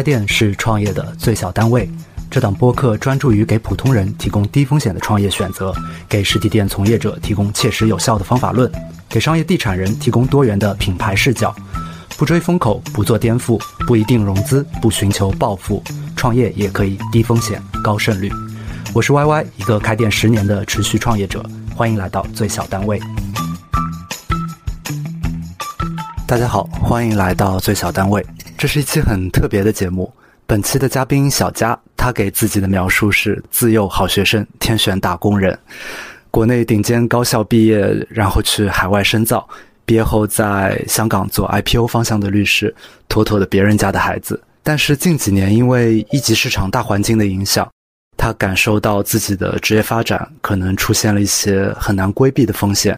开店是创业的最小单位。这档播客专注于给普通人提供低风险的创业选择，给实体店从业者提供切实有效的方法论，给商业地产人提供多元的品牌视角。不追风口，不做颠覆，不一定融资，不寻求暴富，创业也可以低风险高胜率。我是 Y Y，一个开店十年的持续创业者，欢迎来到最小单位。大家好，欢迎来到最小单位。这是一期很特别的节目。本期的嘉宾小佳，他给自己的描述是自幼好学生，天选打工人，国内顶尖高校毕业，然后去海外深造，毕业后在香港做 IPO 方向的律师，妥妥的别人家的孩子。但是近几年因为一级市场大环境的影响，他感受到自己的职业发展可能出现了一些很难规避的风险，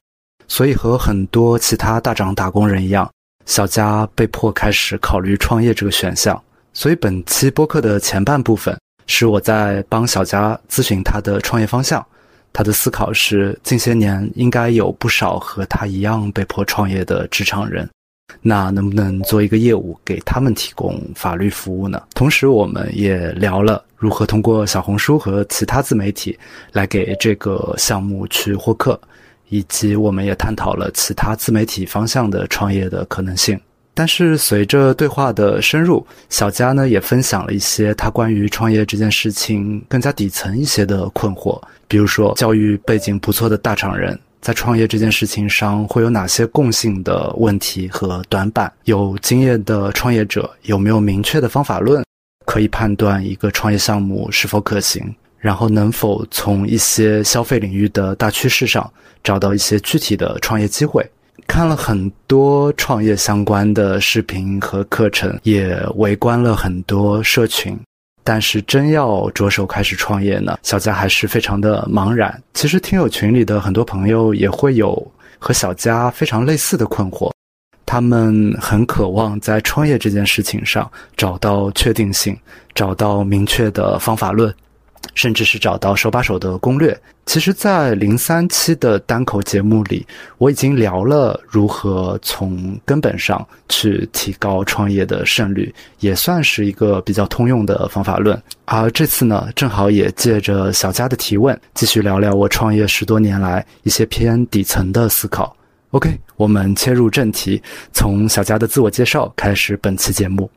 所以和很多其他大厂打工人一样。小佳被迫开始考虑创业这个选项，所以本期播客的前半部分是我在帮小佳咨询他的创业方向。他的思考是，近些年应该有不少和他一样被迫创业的职场人，那能不能做一个业务给他们提供法律服务呢？同时，我们也聊了如何通过小红书和其他自媒体来给这个项目去获客。以及我们也探讨了其他自媒体方向的创业的可能性。但是随着对话的深入，小佳呢也分享了一些他关于创业这件事情更加底层一些的困惑，比如说教育背景不错的大厂人在创业这件事情上会有哪些共性的问题和短板？有经验的创业者有没有明确的方法论可以判断一个创业项目是否可行？然后能否从一些消费领域的大趋势上找到一些具体的创业机会？看了很多创业相关的视频和课程，也围观了很多社群，但是真要着手开始创业呢，小佳还是非常的茫然。其实听友群里的很多朋友也会有和小佳非常类似的困惑，他们很渴望在创业这件事情上找到确定性，找到明确的方法论。甚至是找到手把手的攻略。其实，在零三期的单口节目里，我已经聊了如何从根本上去提高创业的胜率，也算是一个比较通用的方法论。而这次呢，正好也借着小佳的提问，继续聊聊我创业十多年来一些偏底层的思考。OK，我们切入正题，从小佳的自我介绍开始本期节目。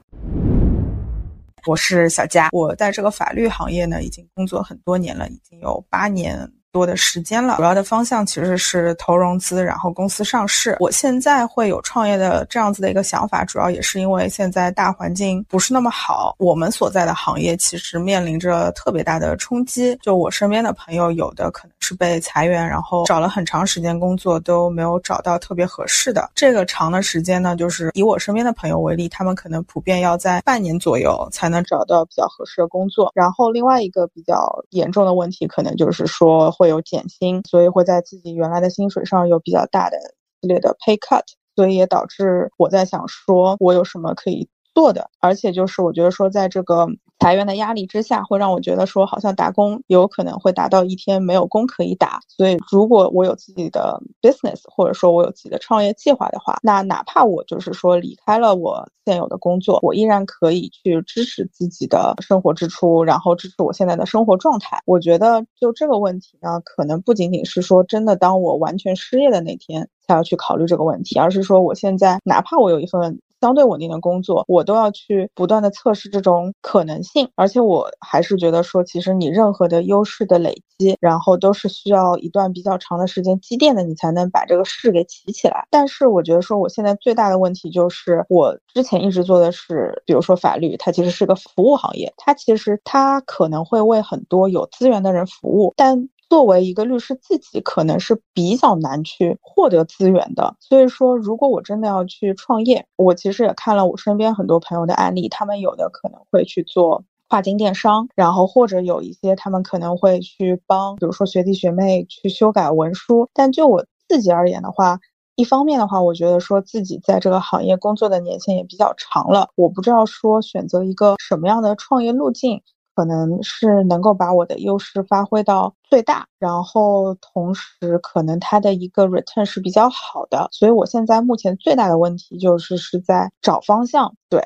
我是小佳，我在这个法律行业呢，已经工作很多年了，已经有八年。多的时间了，主要的方向其实是投融资，然后公司上市。我现在会有创业的这样子的一个想法，主要也是因为现在大环境不是那么好，我们所在的行业其实面临着特别大的冲击。就我身边的朋友，有的可能是被裁员，然后找了很长时间工作都没有找到特别合适的。这个长的时间呢，就是以我身边的朋友为例，他们可能普遍要在半年左右才能找到比较合适的工作。然后另外一个比较严重的问题，可能就是说会。会有减薪，所以会在自己原来的薪水上有比较大的系列的 pay cut，所以也导致我在想说，我有什么可以做的，而且就是我觉得说，在这个。裁员的压力之下，会让我觉得说，好像打工有可能会达到一天没有工可以打。所以，如果我有自己的 business，或者说我有自己的创业计划的话，那哪怕我就是说离开了我现有的工作，我依然可以去支持自己的生活支出，然后支持我现在的生活状态。我觉得就这个问题呢，可能不仅仅是说真的，当我完全失业的那天才要去考虑这个问题，而是说我现在哪怕我有一份。相对稳定的工作，我都要去不断的测试这种可能性，而且我还是觉得说，其实你任何的优势的累积，然后都是需要一段比较长的时间积淀的，你才能把这个势给起起来。但是我觉得说，我现在最大的问题就是，我之前一直做的是，比如说法律，它其实是个服务行业，它其实它可能会为很多有资源的人服务，但。作为一个律师，自己可能是比较难去获得资源的。所以说，如果我真的要去创业，我其实也看了我身边很多朋友的案例，他们有的可能会去做跨境电商，然后或者有一些他们可能会去帮，比如说学弟学妹去修改文书。但就我自己而言的话，一方面的话，我觉得说自己在这个行业工作的年限也比较长了，我不知道说选择一个什么样的创业路径。可能是能够把我的优势发挥到最大，然后同时可能它的一个 return 是比较好的，所以我现在目前最大的问题就是是在找方向。对，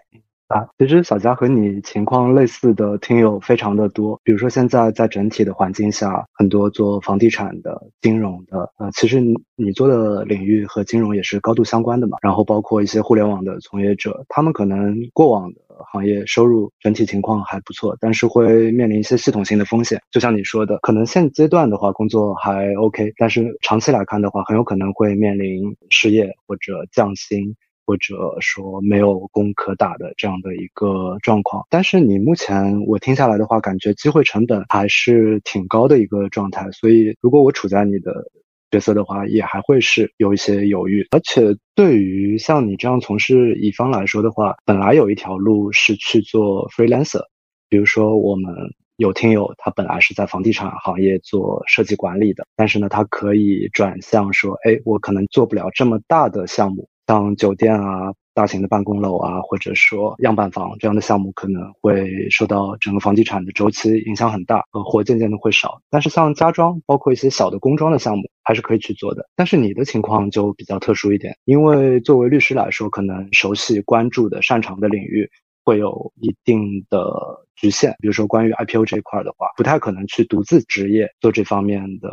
啊，其实小佳和你情况类似的听友非常的多。比如说现在在整体的环境下，很多做房地产的、金融的，呃，其实你做的领域和金融也是高度相关的嘛。然后包括一些互联网的从业者，他们可能过往的行业收入整体情况还不错，但是会面临一些系统性的风险。就像你说的，可能现阶段的话工作还 OK，但是长期来看的话，很有可能会面临失业或者降薪。或者说没有工可打的这样的一个状况，但是你目前我听下来的话，感觉机会成本还是挺高的一个状态。所以如果我处在你的角色的话，也还会是有一些犹豫。而且对于像你这样从事乙方来说的话，本来有一条路是去做 freelancer，比如说我们有听友他本来是在房地产行业做设计管理的，但是呢，他可以转向说，哎，我可能做不了这么大的项目。像酒店啊、大型的办公楼啊，或者说样板房这样的项目，可能会受到整个房地产的周期影响很大，呃，活渐渐的会少。但是像家装，包括一些小的工装的项目，还是可以去做的。但是你的情况就比较特殊一点，因为作为律师来说，可能熟悉、关注的、擅长的领域会有一定的局限。比如说关于 IPO 这一块的话，不太可能去独自执业做这方面的。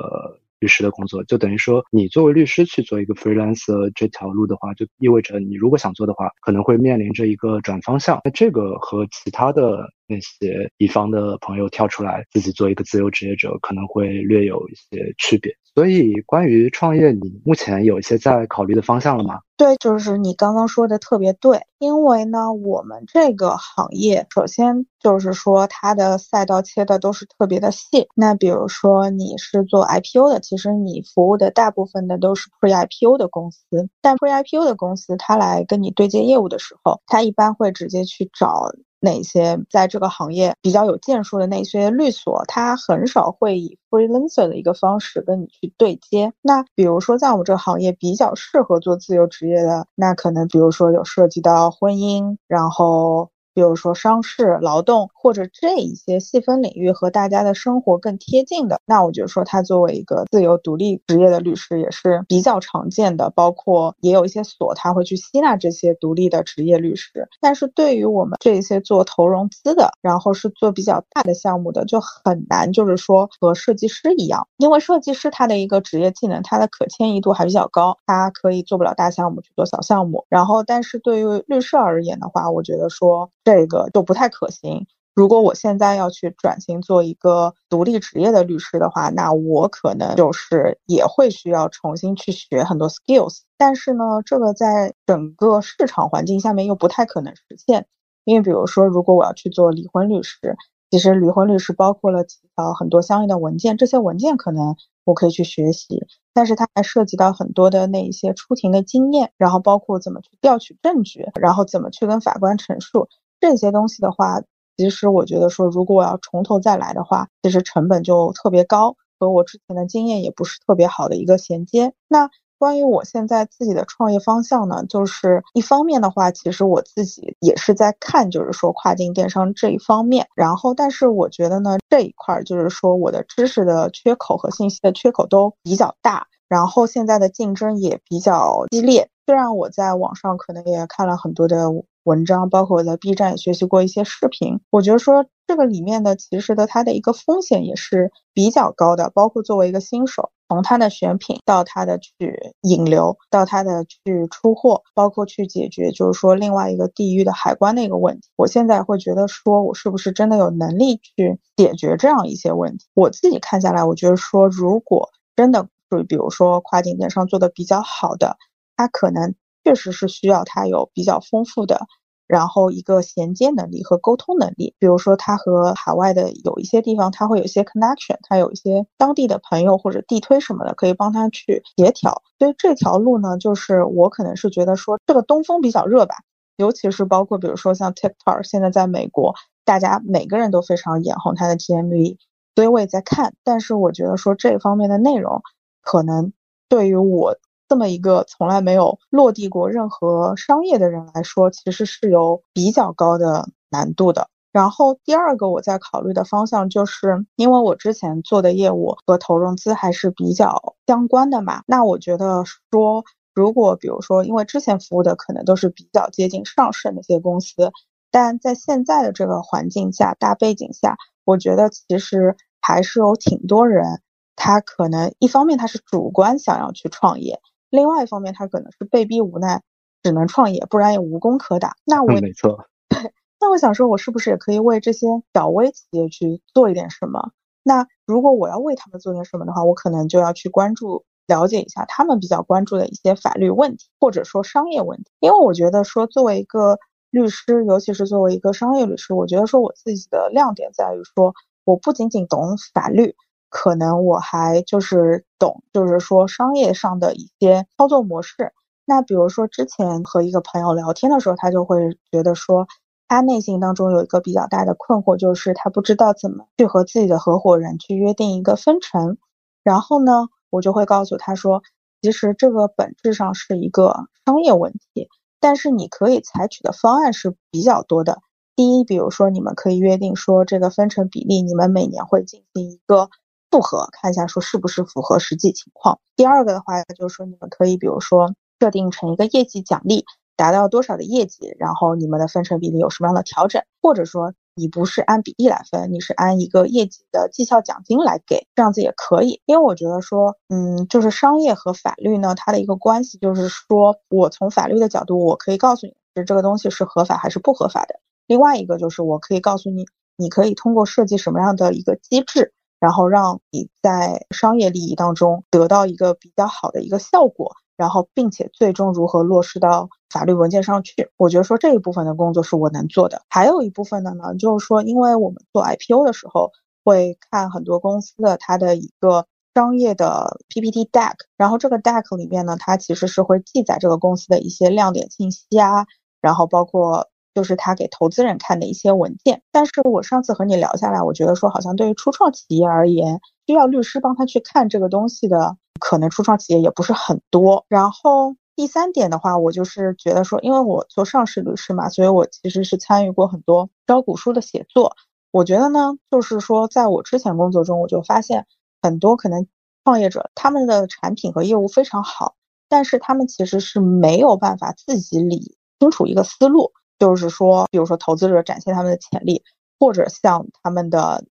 律师的工作就等于说，你作为律师去做一个 freelancer 这条路的话，就意味着你如果想做的话，可能会面临着一个转方向。那这个和其他的那些乙方的朋友跳出来自己做一个自由职业者，可能会略有一些区别。所以，关于创业，你目前有一些在考虑的方向了吗？对，就是你刚刚说的特别对。因为呢，我们这个行业，首先就是说它的赛道切的都是特别的细。那比如说你是做 IPO 的，其实你服务的大部分的都是 Pre IPO 的公司。但 Pre IPO 的公司，他来跟你对接业务的时候，他一般会直接去找。哪些在这个行业比较有建树的那些律所，他很少会以 freelancer 的一个方式跟你去对接。那比如说在我们这个行业比较适合做自由职业的，那可能比如说有涉及到婚姻，然后。比如说商事、劳动或者这一些细分领域和大家的生活更贴近的，那我觉得说他作为一个自由独立职业的律师也是比较常见的。包括也有一些所他会去吸纳这些独立的职业律师。但是对于我们这些做投融资的，然后是做比较大的项目的，就很难就是说和设计师一样，因为设计师他的一个职业技能，他的可迁移度还比较高，他可以做不了大项目去做小项目。然后，但是对于律师而言的话，我觉得说。这个就不太可行。如果我现在要去转型做一个独立职业的律师的话，那我可能就是也会需要重新去学很多 skills。但是呢，这个在整个市场环境下面又不太可能实现。因为比如说，如果我要去做离婚律师，其实离婚律师包括了几条很多相应的文件，这些文件可能我可以去学习，但是它还涉及到很多的那一些出庭的经验，然后包括怎么去调取证据，然后怎么去跟法官陈述。这些东西的话，其实我觉得说，如果我要从头再来的话，其实成本就特别高，和我之前的经验也不是特别好的一个衔接。那关于我现在自己的创业方向呢，就是一方面的话，其实我自己也是在看，就是说跨境电商这一方面。然后，但是我觉得呢，这一块就是说我的知识的缺口和信息的缺口都比较大，然后现在的竞争也比较激烈。虽然我在网上可能也看了很多的。文章包括我在 B 站也学习过一些视频，我觉得说这个里面的其实的它的一个风险也是比较高的，包括作为一个新手，从它的选品到它的去引流，到它的去出货，包括去解决就是说另外一个地域的海关的一个问题，我现在会觉得说我是不是真的有能力去解决这样一些问题？我自己看下来，我觉得说如果真的就比如说跨境电商做的比较好的，他可能。确实是需要他有比较丰富的，然后一个衔接能力和沟通能力。比如说，他和海外的有一些地方，他会有一些 connection，他有一些当地的朋友或者地推什么的，可以帮他去协调。所以这条路呢，就是我可能是觉得说，这个东风比较热吧，尤其是包括比如说像 TikTok，现在在美国，大家每个人都非常眼红它的 GMV，所以我也在看。但是我觉得说这方面的内容，可能对于我。这么一个从来没有落地过任何商业的人来说，其实是有比较高的难度的。然后第二个我在考虑的方向，就是因为我之前做的业务和投融资还是比较相关的嘛。那我觉得说，如果比如说，因为之前服务的可能都是比较接近上市那些公司。但在现在的这个环境下、大背景下，我觉得其实还是有挺多人，他可能一方面他是主观想要去创业，另外一方面他可能是被逼无奈只能创业，不然也无功可打。那我没错，对，那我想说，我是不是也可以为这些小微企业去做一点什么？那如果我要为他们做点什么的话，我可能就要去关注、了解一下他们比较关注的一些法律问题，或者说商业问题。因为我觉得说，作为一个律师，尤其是作为一个商业律师，我觉得说我自己的亮点在于说，我不仅仅懂法律，可能我还就是懂，就是说商业上的一些操作模式。那比如说之前和一个朋友聊天的时候，他就会觉得说。他内心当中有一个比较大的困惑，就是他不知道怎么去和自己的合伙人去约定一个分成。然后呢，我就会告诉他说，其实这个本质上是一个商业问题，但是你可以采取的方案是比较多的。第一，比如说你们可以约定说，这个分成比例你们每年会进行一个复核，看一下说是不是符合实际情况。第二个的话，就是说你们可以比如说设定成一个业绩奖励。达到多少的业绩，然后你们的分成比例有什么样的调整，或者说你不是按比例来分，你是按一个业绩的绩效奖金来给，这样子也可以。因为我觉得说，嗯，就是商业和法律呢，它的一个关系就是说，我从法律的角度，我可以告诉你是这个东西是合法还是不合法的。另外一个就是我可以告诉你，你可以通过设计什么样的一个机制，然后让你在商业利益当中得到一个比较好的一个效果。然后，并且最终如何落实到法律文件上去？我觉得说这一部分的工作是我能做的。还有一部分的呢，就是说，因为我们做 IPO 的时候会看很多公司的它的一个商业的 PPT deck，然后这个 deck 里面呢，它其实是会记载这个公司的一些亮点信息啊，然后包括就是他给投资人看的一些文件。但是我上次和你聊下来，我觉得说好像对于初创企业而言，需要律师帮他去看这个东西的。可能初创企业也不是很多。然后第三点的话，我就是觉得说，因为我做上市律师嘛，所以我其实是参与过很多招股书的写作。我觉得呢，就是说，在我之前工作中，我就发现很多可能创业者他们的产品和业务非常好，但是他们其实是没有办法自己理清楚一个思路，就是说，比如说投资者展现他们的潜力，或者向他们的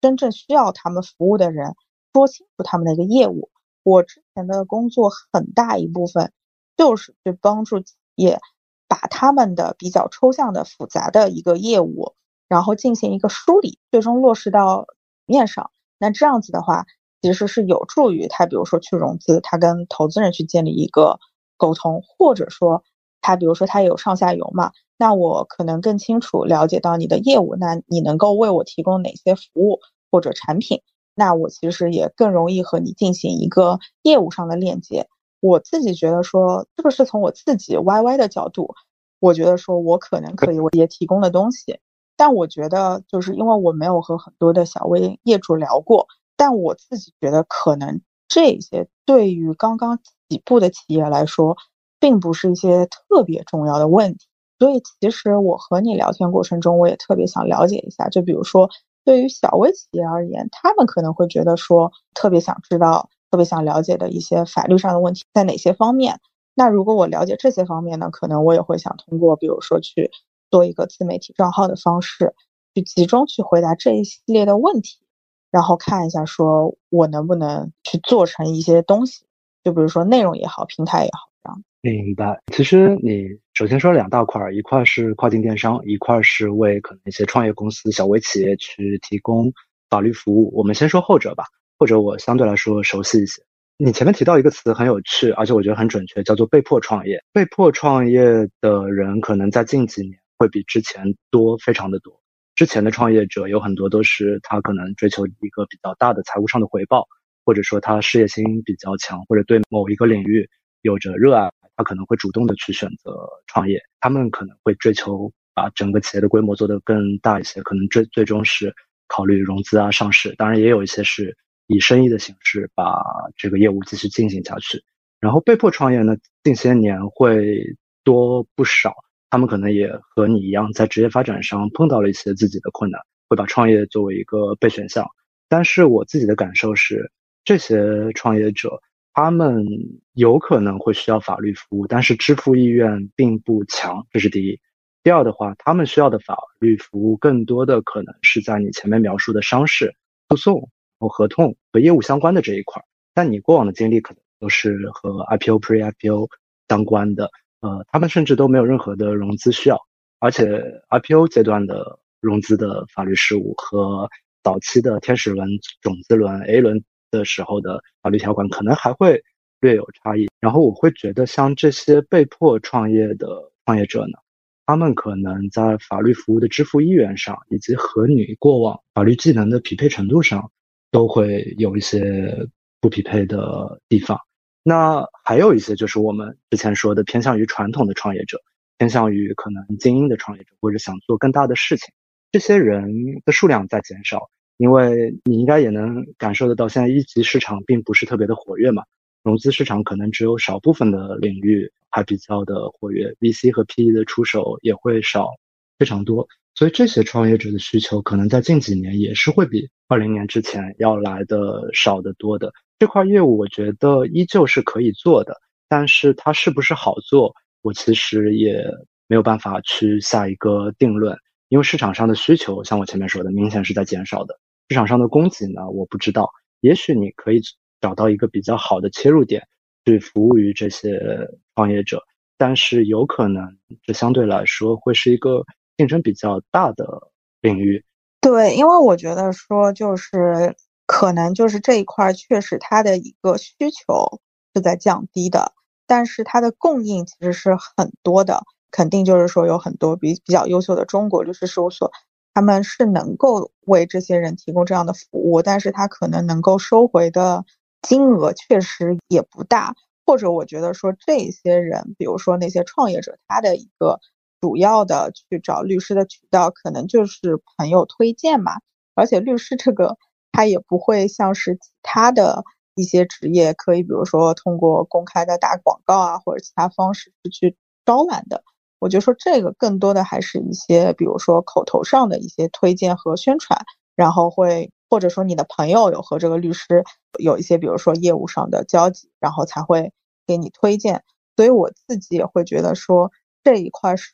真正需要他们服务的人说清楚他们的一个业务。我之前的工作很大一部分就是去帮助企业把他们的比较抽象的、复杂的一个业务，然后进行一个梳理，最终落实到面上。那这样子的话，其实是有助于他，比如说去融资，他跟投资人去建立一个沟通，或者说他，比如说他有上下游嘛，那我可能更清楚了解到你的业务，那你能够为我提供哪些服务或者产品？那我其实也更容易和你进行一个业务上的链接。我自己觉得说，这个是从我自己 YY 的角度，我觉得说我可能可以我也提供的东西。但我觉得就是因为我没有和很多的小微业主聊过，但我自己觉得可能这些对于刚刚起步的企业来说，并不是一些特别重要的问题。所以其实我和你聊天过程中，我也特别想了解一下，就比如说。对于小微企业而言，他们可能会觉得说特别想知道、特别想了解的一些法律上的问题在哪些方面。那如果我了解这些方面呢，可能我也会想通过，比如说去做一个自媒体账号的方式，去集中去回答这一系列的问题，然后看一下说我能不能去做成一些东西，就比如说内容也好，平台也好，明白。其实你首先说两大块儿，一块是跨境电商，一块是为可能一些创业公司、小微企业去提供法律服务。我们先说后者吧，或者我相对来说熟悉一些。你前面提到一个词很有趣，而且我觉得很准确，叫做被迫创业。被迫创业的人可能在近几年会比之前多非常的多。之前的创业者有很多都是他可能追求一个比较大的财务上的回报，或者说他事业心比较强，或者对某一个领域有着热爱。他可能会主动的去选择创业，他们可能会追求把整个企业的规模做得更大一些，可能最最终是考虑融资啊、上市。当然，也有一些是以生意的形式把这个业务继续进行下去。然后被迫创业呢，近些年会多不少，他们可能也和你一样，在职业发展上碰到了一些自己的困难，会把创业作为一个备选项。但是我自己的感受是，这些创业者。他们有可能会需要法律服务，但是支付意愿并不强，这是第一。第二的话，他们需要的法律服务更多的可能是在你前面描述的商事、诉讼、和合同和业务相关的这一块。但你过往的经历可能都是和 IPO、Pre-IPO 相关的，呃，他们甚至都没有任何的融资需要，而且 IPO 阶段的融资的法律事务和早期的天使轮、种子轮、A 轮的时候的法律条款可能还会略有差异。然后我会觉得，像这些被迫创业的创业者呢，他们可能在法律服务的支付意愿上，以及和你过往法律技能的匹配程度上，都会有一些不匹配的地方。那还有一些就是我们之前说的偏向于传统的创业者，偏向于可能精英的创业者，或者想做更大的事情，这些人的数量在减少，因为你应该也能感受得到，现在一级市场并不是特别的活跃嘛，融资市场可能只有少部分的领域还比较的活跃，VC 和 PE 的出手也会少非常多，所以这些创业者的需求可能在近几年也是会比二零年之前要来的少得多的。这块业务我觉得依旧是可以做的，但是它是不是好做，我其实也没有办法去下一个定论，因为市场上的需求，像我前面说的，明显是在减少的。市场上的供给呢，我不知道，也许你可以找到一个比较好的切入点，去服务于这些创业者，但是有可能这相对来说会是一个竞争比较大的领域。对，因为我觉得说就是。可能就是这一块确实它的一个需求是在降低的，但是它的供应其实是很多的，肯定就是说有很多比比较优秀的中国律师事务所，他们是能够为这些人提供这样的服务，但是他可能能够收回的金额确实也不大，或者我觉得说这些人，比如说那些创业者，他的一个主要的去找律师的渠道，可能就是朋友推荐嘛，而且律师这个。他也不会像是其他的一些职业，可以比如说通过公开的打广告啊，或者其他方式去招揽的。我觉得说这个更多的还是一些，比如说口头上的一些推荐和宣传，然后会或者说你的朋友有和这个律师有一些，比如说业务上的交集，然后才会给你推荐。所以我自己也会觉得说这一块是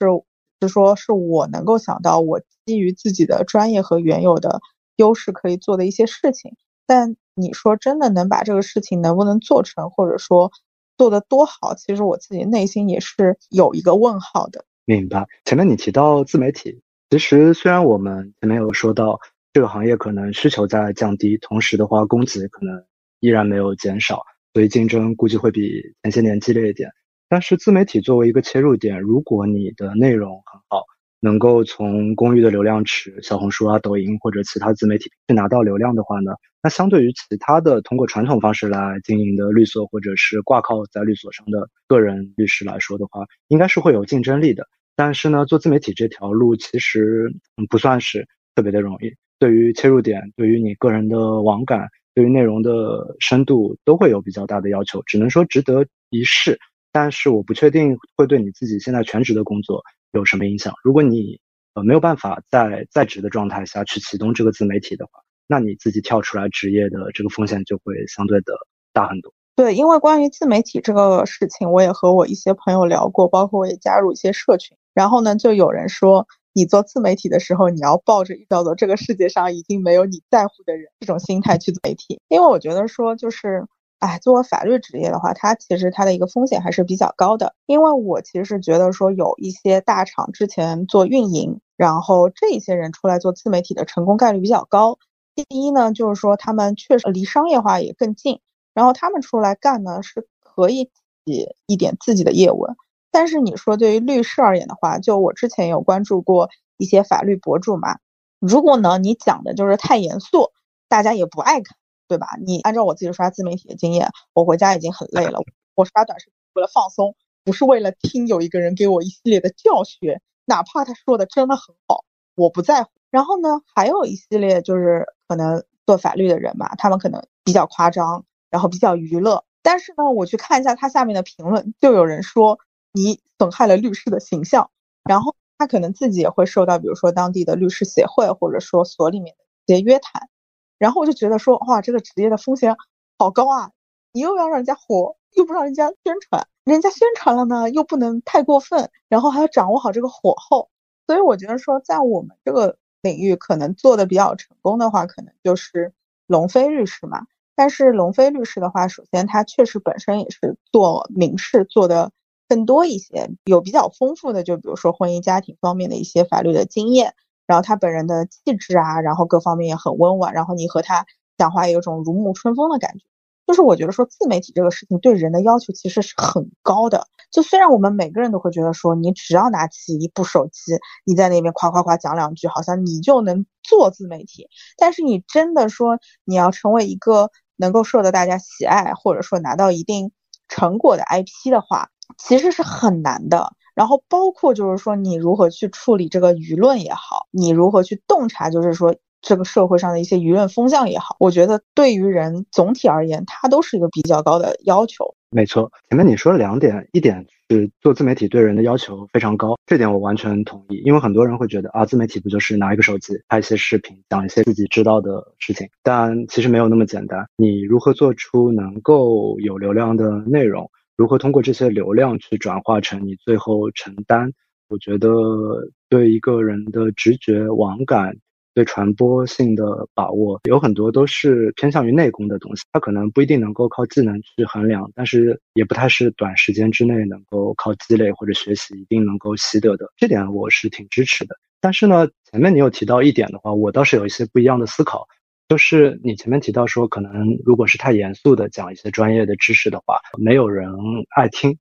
是说是我能够想到，我基于自己的专业和原有的。优势可以做的一些事情，但你说真的能把这个事情能不能做成，或者说做得多好，其实我自己内心也是有一个问号的。明白。前面你提到自媒体，其实虽然我们前面有说到这个行业可能需求在降低，同时的话供给可能依然没有减少，所以竞争估计会比前些年激烈一点。但是自媒体作为一个切入点，如果你的内容很好。能够从公寓的流量池、小红书啊、抖音或者其他自媒体去拿到流量的话呢，那相对于其他的通过传统方式来经营的律所或者是挂靠在律所上的个人律师来说的话，应该是会有竞争力的。但是呢，做自媒体这条路其实不算是特别的容易，对于切入点、对于你个人的网感、对于内容的深度都会有比较大的要求，只能说值得一试。但是我不确定会对你自己现在全职的工作。有什么影响？如果你呃没有办法在在职的状态下去启动这个自媒体的话，那你自己跳出来职业的这个风险就会相对的大很多。对，因为关于自媒体这个事情，我也和我一些朋友聊过，包括我也加入一些社群。然后呢，就有人说，你做自媒体的时候，你要抱着叫做这个世界上已经没有你在乎的人这种心态去做媒体。因为我觉得说就是。哎，作为法律职业的话，它其实它的一个风险还是比较高的。因为我其实是觉得说，有一些大厂之前做运营，然后这些人出来做自媒体的成功概率比较高。第一呢，就是说他们确实离商业化也更近，然后他们出来干呢是可以起一点自己的业务。但是你说对于律师而言的话，就我之前有关注过一些法律博主嘛，如果呢你讲的就是太严肃，大家也不爱看。对吧？你按照我自己刷自媒体的经验，我回家已经很累了。我刷短视频为了放松，不是为了听有一个人给我一系列的教学，哪怕他说的真的很好，我不在乎。然后呢，还有一系列就是可能做法律的人嘛，他们可能比较夸张，然后比较娱乐。但是呢，我去看一下他下面的评论，就有人说你损害了律师的形象，然后他可能自己也会受到，比如说当地的律师协会或者说所里面的一些约谈。然后我就觉得说，哇，这个职业的风险好高啊！你又要让人家火，又不让人家宣传，人家宣传了呢，又不能太过分，然后还要掌握好这个火候。所以我觉得说，在我们这个领域，可能做的比较成功的话，可能就是龙飞律师嘛。但是龙飞律师的话，首先他确实本身也是做民事做的更多一些，有比较丰富的，就比如说婚姻家庭方面的一些法律的经验。然后他本人的气质啊，然后各方面也很温婉，然后你和他讲话有种如沐春风的感觉。就是我觉得说自媒体这个事情对人的要求其实是很高的。就虽然我们每个人都会觉得说，你只要拿起一部手机，你在那边夸夸夸讲两句，好像你就能做自媒体。但是你真的说你要成为一个能够受到大家喜爱，或者说拿到一定成果的 IP 的话，其实是很难的。然后包括就是说你如何去处理这个舆论也好，你如何去洞察，就是说。这个社会上的一些舆论风向也好，我觉得对于人总体而言，它都是一个比较高的要求。没错，前面你说了两点，一点是做自媒体对人的要求非常高，这点我完全同意。因为很多人会觉得啊，自媒体不就是拿一个手机拍一些视频，讲一些自己知道的事情？但其实没有那么简单。你如何做出能够有流量的内容？如何通过这些流量去转化成你最后承担？我觉得对一个人的直觉网感。对传播性的把握有很多都是偏向于内功的东西，它可能不一定能够靠技能去衡量，但是也不太是短时间之内能够靠积累或者学习一定能够习得的。这点我是挺支持的。但是呢，前面你有提到一点的话，我倒是有一些不一样的思考，就是你前面提到说，可能如果是太严肃的讲一些专业的知识的话，没有人爱听。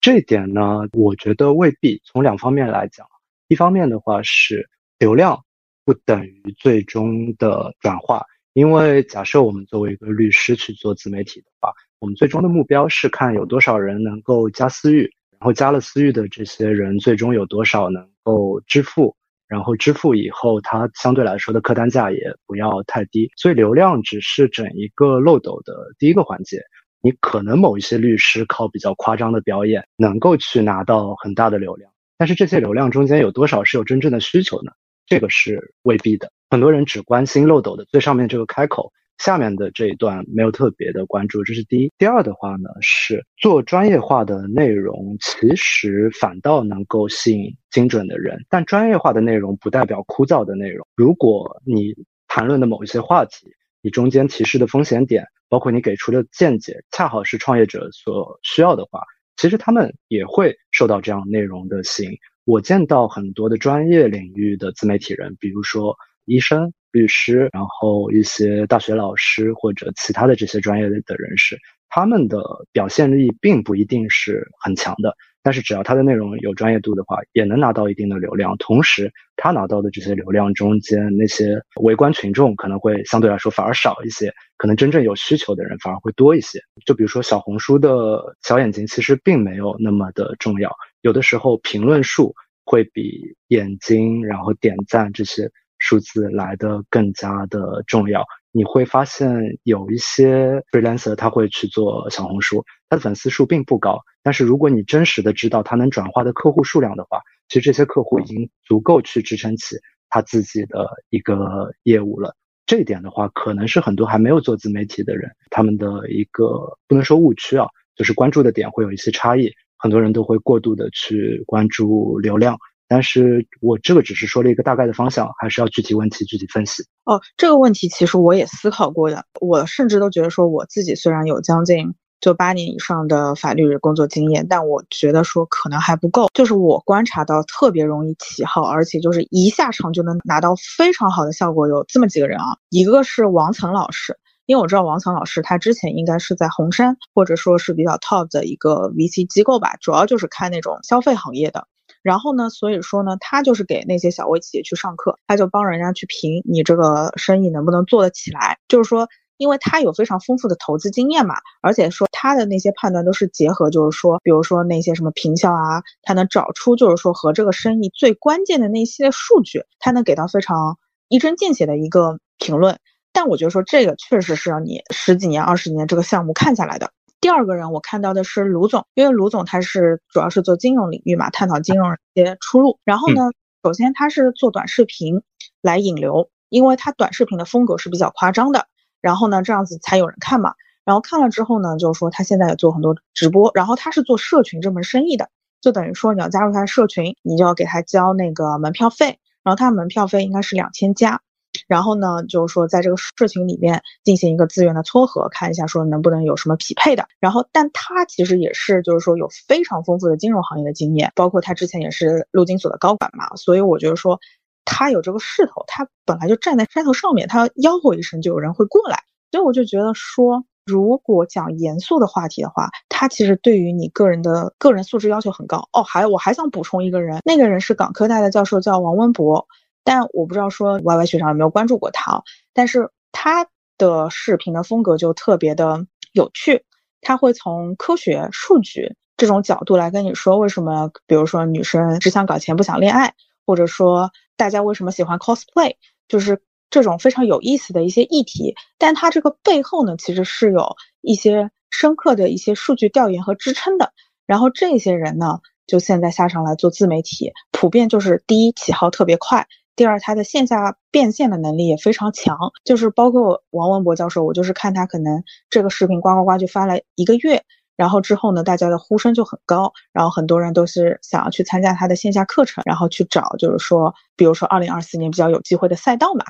这点呢，我觉得未必。从两方面来讲，一方面的话是流量。不等于最终的转化，因为假设我们作为一个律师去做自媒体的话，我们最终的目标是看有多少人能够加私域，然后加了私域的这些人最终有多少能够支付，然后支付以后，它相对来说的客单价也不要太低。所以流量只是整一个漏斗的第一个环节。你可能某一些律师靠比较夸张的表演能够去拿到很大的流量，但是这些流量中间有多少是有真正的需求呢？这个是未必的，很多人只关心漏斗的最上面这个开口，下面的这一段没有特别的关注，这是第一。第二的话呢，是做专业化的内容，其实反倒能够吸引精准的人，但专业化的内容不代表枯燥的内容。如果你谈论的某一些话题，你中间提示的风险点，包括你给出的见解，恰好是创业者所需要的话，其实他们也会受到这样内容的吸引。我见到很多的专业领域的自媒体人，比如说医生、律师，然后一些大学老师或者其他的这些专业的人士，他们的表现力并不一定是很强的。但是只要他的内容有专业度的话，也能拿到一定的流量。同时，他拿到的这些流量中间，那些围观群众可能会相对来说反而少一些，可能真正有需求的人反而会多一些。就比如说小红书的小眼睛，其实并没有那么的重要。有的时候评论数会比眼睛，然后点赞这些数字来的更加的重要。你会发现有一些 freelancer 他会去做小红书，他的粉丝数并不高，但是如果你真实的知道他能转化的客户数量的话，其实这些客户已经足够去支撑起他自己的一个业务了。这一点的话，可能是很多还没有做自媒体的人他们的一个不能说误区啊，就是关注的点会有一些差异。很多人都会过度的去关注流量，但是我这个只是说了一个大概的方向，还是要具体问题具体分析。哦，这个问题其实我也思考过的，我甚至都觉得说我自己虽然有将近就八年以上的法律工作经验，但我觉得说可能还不够。就是我观察到特别容易起号，而且就是一下场就能拿到非常好的效果，有这么几个人啊，一个是王岑老师。因为我知道王强老师，他之前应该是在红杉，或者说是比较 top 的一个 VC 机构吧，主要就是看那种消费行业的。然后呢，所以说呢，他就是给那些小微企业去上课，他就帮人家去评你这个生意能不能做得起来。就是说，因为他有非常丰富的投资经验嘛，而且说他的那些判断都是结合，就是说，比如说那些什么评效啊，他能找出就是说和这个生意最关键的那些数据，他能给到非常一针见血的一个评论。但我觉得说这个确实是让你十几年、二十年这个项目看下来的。第二个人我看到的是卢总，因为卢总他是主要是做金融领域嘛，探讨金融一些出路。然后呢，首先他是做短视频来引流，因为他短视频的风格是比较夸张的，然后呢这样子才有人看嘛。然后看了之后呢，就是说他现在也做很多直播，然后他是做社群这门生意的。就等于说你要加入他的社群，你就要给他交那个门票费，然后他的门票费应该是两千加。然后呢，就是说在这个事情里面进行一个资源的撮合，看一下说能不能有什么匹配的。然后，但他其实也是就是说有非常丰富的金融行业的经验，包括他之前也是陆金所的高管嘛，所以我觉得说他有这个势头，他本来就站在山头上面，他吆喝一声就有人会过来。所以我就觉得说，如果讲严肃的话题的话，他其实对于你个人的个人素质要求很高哦。还我还想补充一个人，那个人是港科大的教授，叫王文博。但我不知道说 Y Y 学长有没有关注过他，但是他的视频的风格就特别的有趣，他会从科学数据这种角度来跟你说为什么，比如说女生只想搞钱不想恋爱，或者说大家为什么喜欢 cosplay，就是这种非常有意思的一些议题。但他这个背后呢，其实是有一些深刻的一些数据调研和支撑的。然后这些人呢，就现在下上来做自媒体，普遍就是第一起号特别快。第二，他的线下变现的能力也非常强，就是包括王文博教授，我就是看他可能这个视频呱呱呱就发了一个月，然后之后呢，大家的呼声就很高，然后很多人都是想要去参加他的线下课程，然后去找就是说，比如说二零二四年比较有机会的赛道嘛，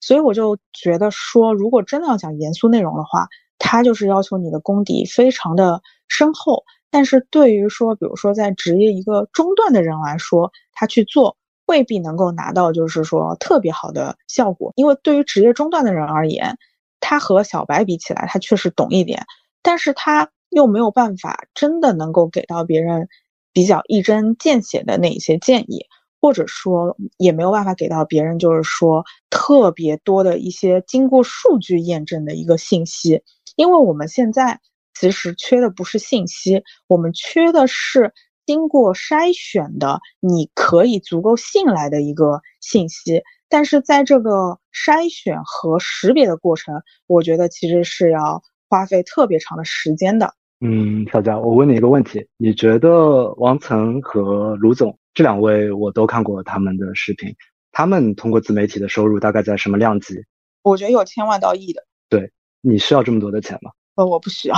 所以我就觉得说，如果真的要讲严肃内容的话，他就是要求你的功底非常的深厚，但是对于说，比如说在职业一个中段的人来说，他去做。未必能够拿到，就是说特别好的效果，因为对于职业中段的人而言，他和小白比起来，他确实懂一点，但是他又没有办法真的能够给到别人比较一针见血的那些建议，或者说也没有办法给到别人就是说特别多的一些经过数据验证的一个信息，因为我们现在其实缺的不是信息，我们缺的是。经过筛选的，你可以足够信赖的一个信息，但是在这个筛选和识别的过程，我觉得其实是要花费特别长的时间的。嗯，小佳，我问你一个问题，你觉得王岑和卢总这两位，我都看过他们的视频，他们通过自媒体的收入大概在什么量级？我觉得有千万到亿的。对，你需要这么多的钱吗？呃，我不需要。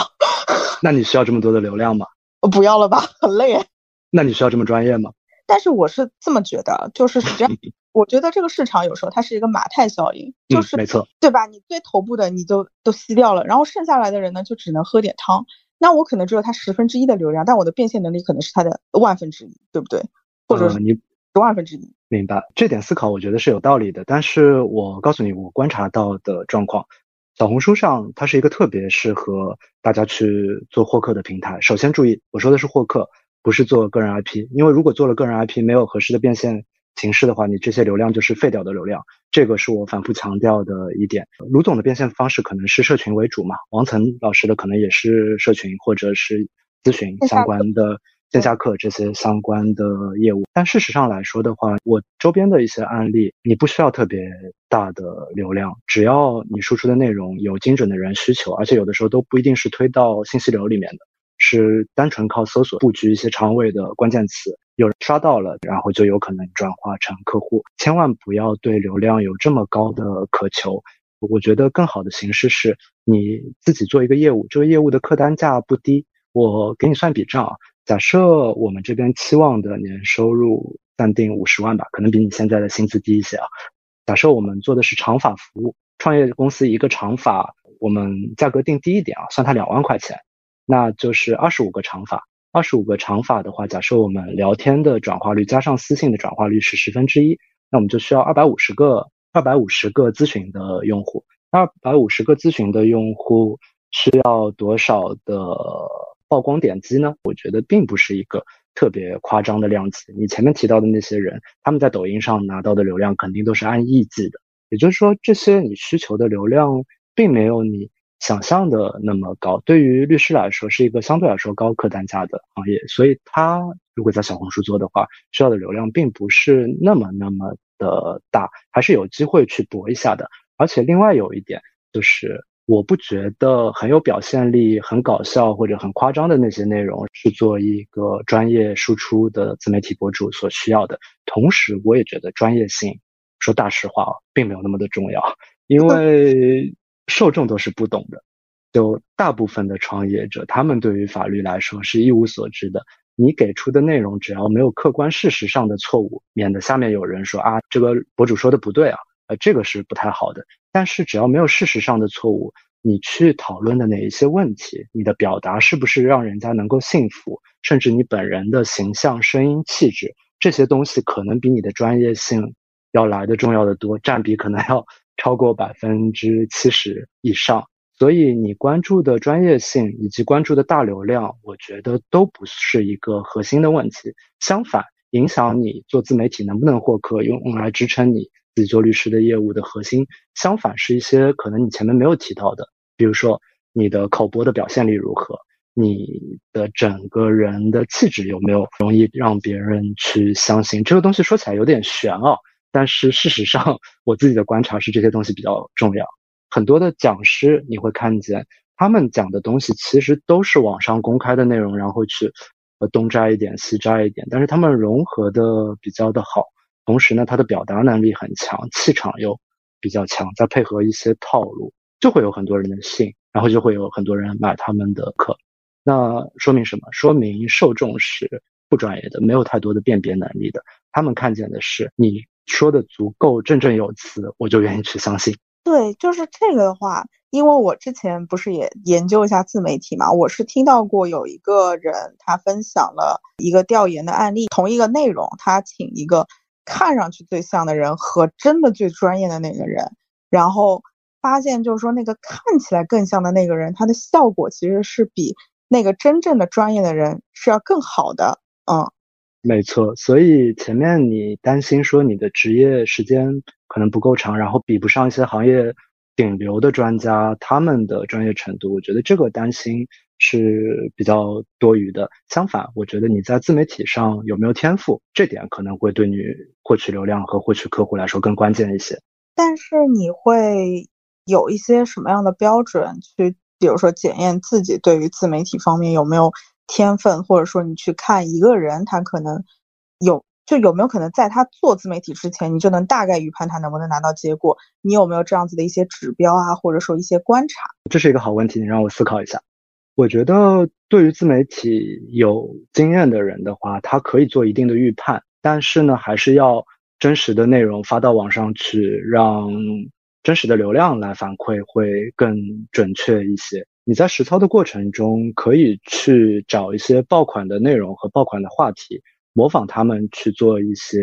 那你需要这么多的流量吗？我 不要了吧，很累。那你需要这么专业吗？但是我是这么觉得，就是是这样。我觉得这个市场有时候它是一个马太效应，就是没错，对吧？你最头部的你就都吸掉了，然后剩下来的人呢，就只能喝点汤。那我可能只有他十分之一的流量，但我的变现能力可能是他的万分之一，对不对？或者你十万分之一。明白这点思考，我觉得是有道理的。但是我告诉你，我观察到的状况，小红书上它是一个特别适合大家去做获客的平台。首先注意，我说的是获客。不是做个人 IP，因为如果做了个人 IP，没有合适的变现形式的话，你这些流量就是废掉的流量。这个是我反复强调的一点。卢总的变现方式可能是社群为主嘛，王岑老师的可能也是社群或者是咨询相关的线下课这些相关的业务。但事实上来说的话，我周边的一些案例，你不需要特别大的流量，只要你输出的内容有精准的人需求，而且有的时候都不一定是推到信息流里面的。是单纯靠搜索布局一些长尾的关键词，有人刷到了，然后就有可能转化成客户。千万不要对流量有这么高的渴求。我觉得更好的形式是你自己做一个业务，这个业务的客单价不低。我给你算笔账啊，假设我们这边期望的年收入暂定五十万吧，可能比你现在的薪资低一些啊。假设我们做的是长法服务，创业公司一个长法，我们价格定低一点啊，算它两万块钱。那就是二十五个长法，二十五个长法的话，假设我们聊天的转化率加上私信的转化率是十分之一，那我们就需要二百五十个二百五十个咨询的用户。二百五十个咨询的用户需要多少的曝光点击呢？我觉得并不是一个特别夸张的量级。你前面提到的那些人，他们在抖音上拿到的流量肯定都是按亿计的，也就是说，这些你需求的流量并没有你。想象的那么高，对于律师来说是一个相对来说高客单价的行业，所以他如果在小红书做的话，需要的流量并不是那么那么的大，还是有机会去搏一下的。而且另外有一点就是，我不觉得很有表现力、很搞笑或者很夸张的那些内容是做一个专业输出的自媒体博主所需要的。同时，我也觉得专业性，说大实话，并没有那么的重要，因为。受众都是不懂的，就大部分的创业者，他们对于法律来说是一无所知的。你给出的内容只要没有客观事实上的错误，免得下面有人说啊，这个博主说的不对啊，呃，这个是不太好的。但是只要没有事实上的错误，你去讨论的哪一些问题，你的表达是不是让人家能够信服，甚至你本人的形象、声音、气质这些东西，可能比你的专业性要来的重要的多，占比可能要超过百分之七十以上。所以你关注的专业性以及关注的大流量，我觉得都不是一个核心的问题。相反，影响你做自媒体能不能获客，用来支撑你自己做律师的业务的核心，相反是一些可能你前面没有提到的，比如说你的口播的表现力如何，你的整个人的气质有没有容易让别人去相信。这个东西说起来有点玄啊，但是事实上我自己的观察是这些东西比较重要。很多的讲师，你会看见他们讲的东西其实都是网上公开的内容，然后去呃东摘一点西摘一点，但是他们融合的比较的好，同时呢，他的表达能力很强，气场又比较强，再配合一些套路，就会有很多人的信，然后就会有很多人买他们的课。那说明什么？说明受众是不专业的，没有太多的辨别能力的。他们看见的是你说的足够振振有词，我就愿意去相信。对，就是这个的话，因为我之前不是也研究一下自媒体嘛，我是听到过有一个人他分享了一个调研的案例，同一个内容，他请一个看上去最像的人和真的最专业的那个人，然后发现就是说那个看起来更像的那个人，他的效果其实是比那个真正的专业的人是要更好的，嗯。没错，所以前面你担心说你的职业时间可能不够长，然后比不上一些行业顶流的专家，他们的专业程度，我觉得这个担心是比较多余的。相反，我觉得你在自媒体上有没有天赋，这点可能会对你获取流量和获取客户来说更关键一些。但是你会有一些什么样的标准去，比如说检验自己对于自媒体方面有没有？天分，或者说你去看一个人，他可能有，就有没有可能在他做自媒体之前，你就能大概预判他能不能拿到结果？你有没有这样子的一些指标啊，或者说一些观察？这是一个好问题，你让我思考一下。我觉得对于自媒体有经验的人的话，他可以做一定的预判，但是呢，还是要真实的内容发到网上去，让真实的流量来反馈，会更准确一些。你在实操的过程中，可以去找一些爆款的内容和爆款的话题，模仿他们去做一些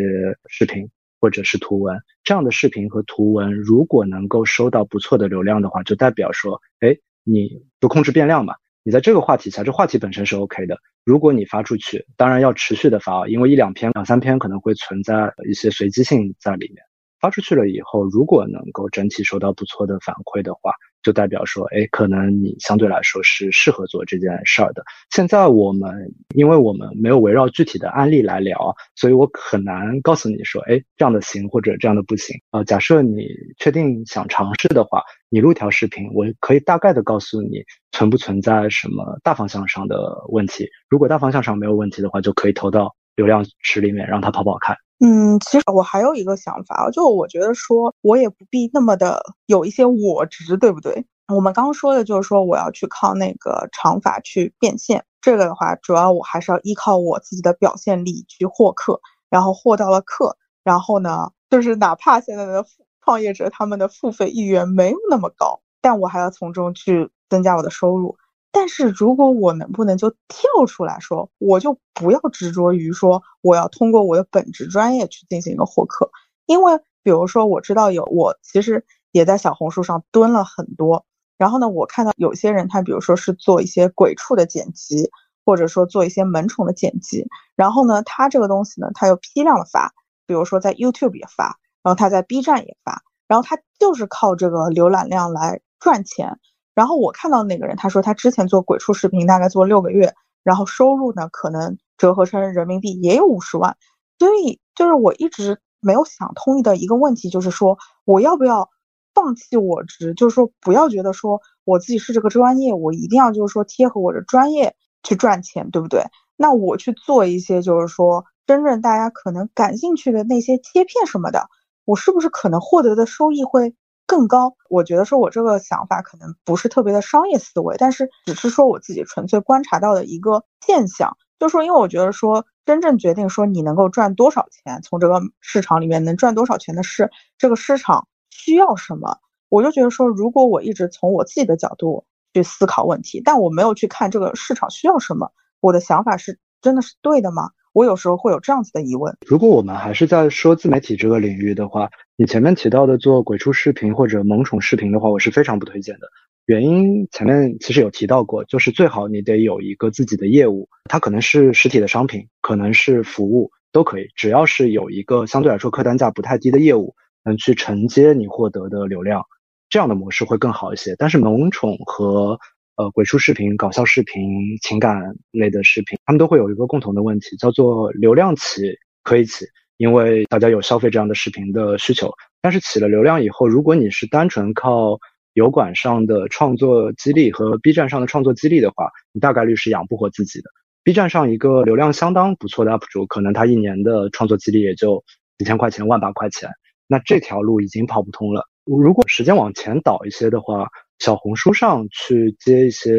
视频或者是图文。这样的视频和图文，如果能够收到不错的流量的话，就代表说，哎，你就控制变量嘛。你在这个话题下，这话题本身是 OK 的。如果你发出去，当然要持续的发，因为一两篇、两三篇可能会存在一些随机性在里面。发出去了以后，如果能够整体收到不错的反馈的话，就代表说，哎，可能你相对来说是适合做这件事儿的。现在我们，因为我们没有围绕具体的案例来聊，所以我很难告诉你说，哎，这样的行或者这样的不行啊。假设你确定想尝试的话，你录条视频，我可以大概的告诉你存不存在什么大方向上的问题。如果大方向上没有问题的话，就可以投到流量池里面，让它跑跑看。嗯，其实我还有一个想法，就我觉得说，我也不必那么的有一些我执，对不对？我们刚刚说的就是说，我要去靠那个长法去变现，这个的话，主要我还是要依靠我自己的表现力去获客，然后获到了客，然后呢，就是哪怕现在的创业者他们的付费意愿没有那么高，但我还要从中去增加我的收入。但是如果我能不能就跳出来说，我就不要执着于说我要通过我的本职专业去进行一个获客，因为比如说我知道有我其实也在小红书上蹲了很多，然后呢，我看到有些人他比如说是做一些鬼畜的剪辑，或者说做一些萌宠的剪辑，然后呢，他这个东西呢，他又批量的发，比如说在 YouTube 也发，然后他在 B 站也发，然后他就是靠这个浏览量来赚钱。然后我看到那个人，他说他之前做鬼畜视频，大概做六个月，然后收入呢，可能折合成人民币也有五十万。所以就是我一直没有想通的一个问题，就是说我要不要放弃我职，就是说不要觉得说我自己是这个专业，我一定要就是说贴合我的专业去赚钱，对不对？那我去做一些就是说真正大家可能感兴趣的那些贴片什么的，我是不是可能获得的收益会？更高，我觉得说我这个想法可能不是特别的商业思维，但是只是说我自己纯粹观察到的一个现象，就说因为我觉得说真正决定说你能够赚多少钱，从这个市场里面能赚多少钱的是这个市场需要什么。我就觉得说，如果我一直从我自己的角度去思考问题，但我没有去看这个市场需要什么，我的想法是真的是对的吗？我有时候会有这样子的疑问。如果我们还是在说自媒体这个领域的话，你前面提到的做鬼畜视频或者萌宠视频的话，我是非常不推荐的。原因前面其实有提到过，就是最好你得有一个自己的业务，它可能是实体的商品，可能是服务，都可以，只要是有一个相对来说客单价不太低的业务，能去承接你获得的流量。这样的模式会更好一些，但是萌宠和呃鬼畜视频、搞笑视频、情感类的视频，他们都会有一个共同的问题，叫做流量起可以起，因为大家有消费这样的视频的需求。但是起了流量以后，如果你是单纯靠油管上的创作激励和 B 站上的创作激励的话，你大概率是养不活自己的。B 站上一个流量相当不错的 UP 主，可能他一年的创作激励也就几千块钱、万把块钱，那这条路已经跑不通了。如果时间往前倒一些的话，小红书上去接一些，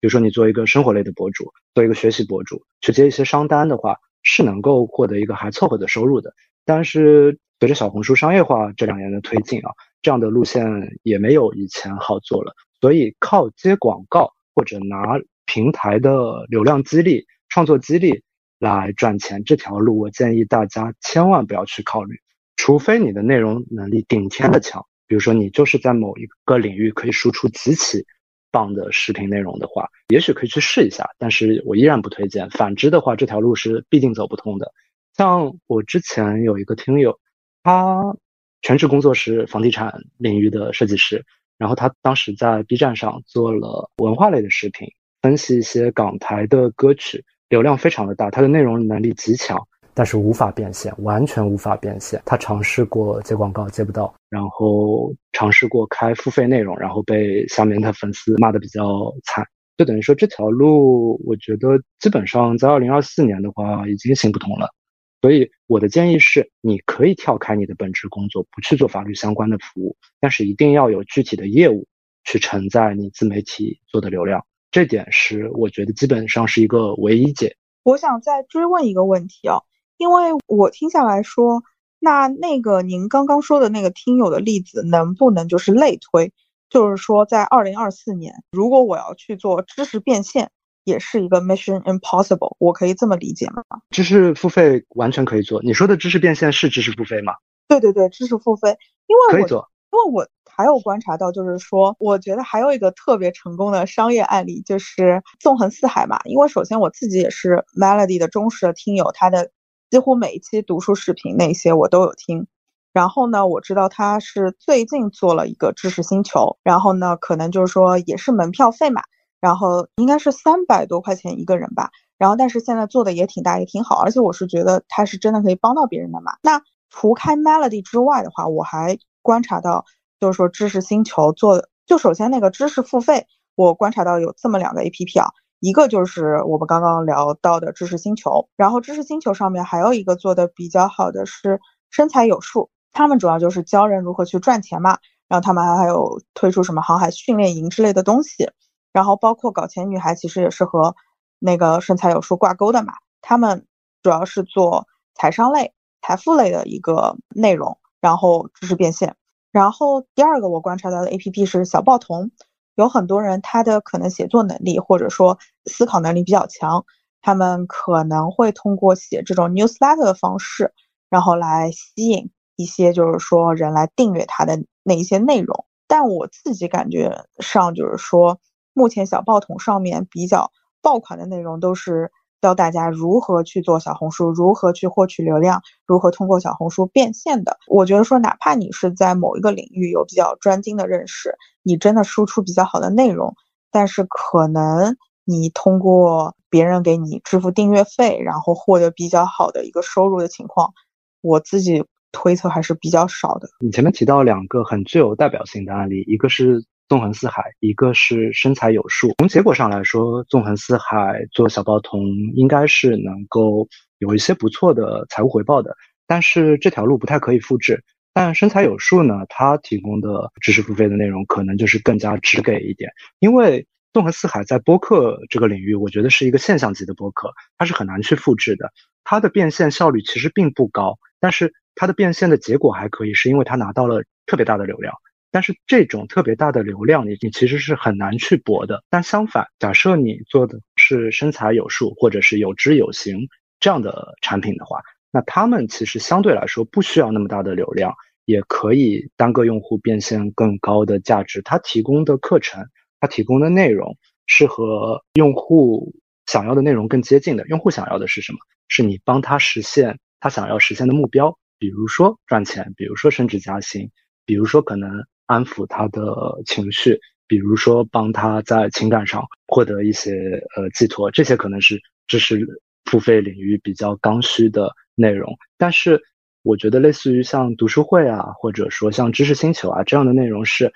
比如说你做一个生活类的博主，做一个学习博主，去接一些商单的话，是能够获得一个还凑合的收入的。但是随着小红书商业化这两年的推进啊，这样的路线也没有以前好做了。所以靠接广告或者拿平台的流量激励、创作激励来赚钱这条路，我建议大家千万不要去考虑，除非你的内容能力顶天的强。比如说，你就是在某一个领域可以输出极其棒的视频内容的话，也许可以去试一下。但是我依然不推荐。反之的话，这条路是必定走不通的。像我之前有一个听友，他全职工作是房地产领域的设计师，然后他当时在 B 站上做了文化类的视频，分析一些港台的歌曲，流量非常的大，他的内容能力极强。但是无法变现，完全无法变现。他尝试过接广告，接不到，然后尝试过开付费内容，然后被下面的粉丝骂的比较惨。就等于说这条路，我觉得基本上在二零二四年的话已经行不通了。所以我的建议是，你可以跳开你的本职工作，不去做法律相关的服务，但是一定要有具体的业务去承载你自媒体做的流量。这点是我觉得基本上是一个唯一解。我想再追问一个问题啊。因为我听下来说，那那个您刚刚说的那个听友的例子，能不能就是类推？就是说，在二零二四年，如果我要去做知识变现，也是一个 mission impossible，我可以这么理解吗？知识付费完全可以做。你说的知识变现是知识付费吗？对对对，知识付费，因为可以做。因为我还有观察到，就是说，我觉得还有一个特别成功的商业案例，就是纵横四海嘛。因为首先我自己也是 Melody 的忠实的听友，他的。几乎每一期读书视频那些我都有听，然后呢，我知道他是最近做了一个知识星球，然后呢，可能就是说也是门票费嘛，然后应该是三百多块钱一个人吧，然后但是现在做的也挺大，也挺好，而且我是觉得他是真的可以帮到别人的嘛。那除开 Melody 之外的话，我还观察到，就是说知识星球做，就首先那个知识付费，我观察到有这么两个 APP 啊。一个就是我们刚刚聊到的知识星球，然后知识星球上面还有一个做的比较好的是身材有数，他们主要就是教人如何去赚钱嘛，然后他们还还有推出什么航海训练营之类的东西，然后包括搞钱女孩其实也是和那个身材有数挂钩的嘛，他们主要是做财商类、财富类的一个内容，然后知识变现。然后第二个我观察到的 APP 是小报童。有很多人，他的可能写作能力或者说思考能力比较强，他们可能会通过写这种 newsletter 的方式，然后来吸引一些就是说人来订阅他的那一些内容。但我自己感觉上就是说，目前小报童上面比较爆款的内容都是。教大家如何去做小红书，如何去获取流量，如何通过小红书变现的。我觉得说，哪怕你是在某一个领域有比较专精的认识，你真的输出比较好的内容，但是可能你通过别人给你支付订阅费，然后获得比较好的一个收入的情况，我自己推测还是比较少的。你前面提到两个很具有代表性的案例，一个是。纵横四海，一个是身材有数。从结果上来说，纵横四海做小报童应该是能够有一些不错的财务回报的。但是这条路不太可以复制。但身材有数呢，它提供的知识付费的内容可能就是更加直给一点。因为纵横四海在播客这个领域，我觉得是一个现象级的播客，它是很难去复制的。它的变现效率其实并不高，但是它的变现的结果还可以，是因为它拿到了特别大的流量。但是这种特别大的流量，你你其实是很难去博的。但相反，假设你做的是身材有数或者是有知有行这样的产品的话，那他们其实相对来说不需要那么大的流量，也可以单个用户变现更高的价值。它提供的课程，它提供的内容是和用户想要的内容更接近的。用户想要的是什么？是你帮他实现他想要实现的目标，比如说赚钱，比如说升职加薪，比如说可能。安抚他的情绪，比如说帮他在情感上获得一些呃寄托，这些可能是知识付费领域比较刚需的内容。但是我觉得类似于像读书会啊，或者说像知识星球啊这样的内容，是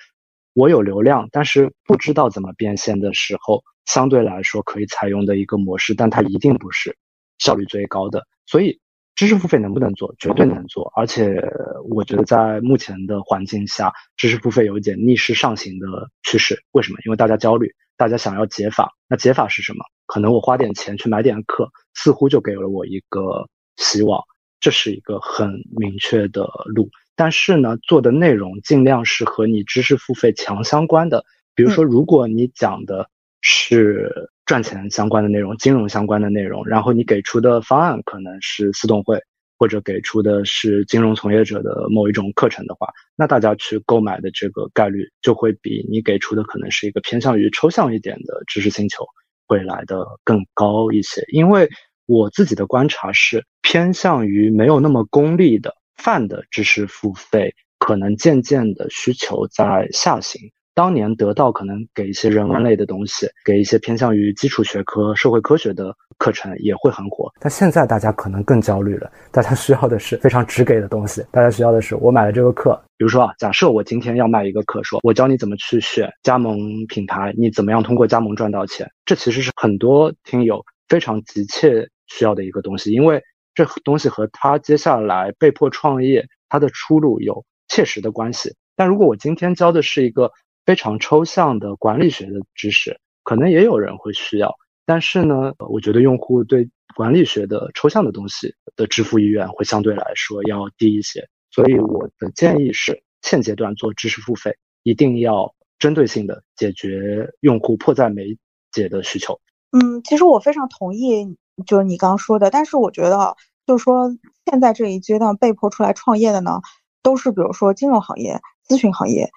我有流量，但是不知道怎么变现的时候，相对来说可以采用的一个模式，但它一定不是效率最高的。所以。知识付费能不能做？绝对能做，而且我觉得在目前的环境下，知识付费有一点逆势上行的趋势。为什么？因为大家焦虑，大家想要解法。那解法是什么？可能我花点钱去买点课，似乎就给了我一个希望。这是一个很明确的路。但是呢，做的内容尽量是和你知识付费强相关的。比如说，如果你讲的是。赚钱相关的内容，金融相关的内容，然后你给出的方案可能是私董会，或者给出的是金融从业者的某一种课程的话，那大家去购买的这个概率就会比你给出的可能是一个偏向于抽象一点的知识星球会来的更高一些。因为我自己的观察是偏向于没有那么功利的泛的知识付费，可能渐渐的需求在下行。当年得到可能给一些人文类的东西，给一些偏向于基础学科、社会科学的课程也会很火。但现在大家可能更焦虑了，大家需要的是非常直给的东西。大家需要的是，我买了这个课，比如说啊，假设我今天要卖一个课，说我教你怎么去选加盟品牌，你怎么样通过加盟赚到钱。这其实是很多听友非常急切需要的一个东西，因为这东西和他接下来被迫创业他的出路有切实的关系。但如果我今天教的是一个，非常抽象的管理学的知识，可能也有人会需要，但是呢，我觉得用户对管理学的抽象的东西的支付意愿会相对来说要低一些，所以我的建议是，现阶段做知识付费，一定要针对性的解决用户迫在眉睫的需求。嗯，其实我非常同意，就是你刚刚说的，但是我觉得，就是说现在这一阶段被迫出来创业的呢，都是比如说金融行业、咨询行业。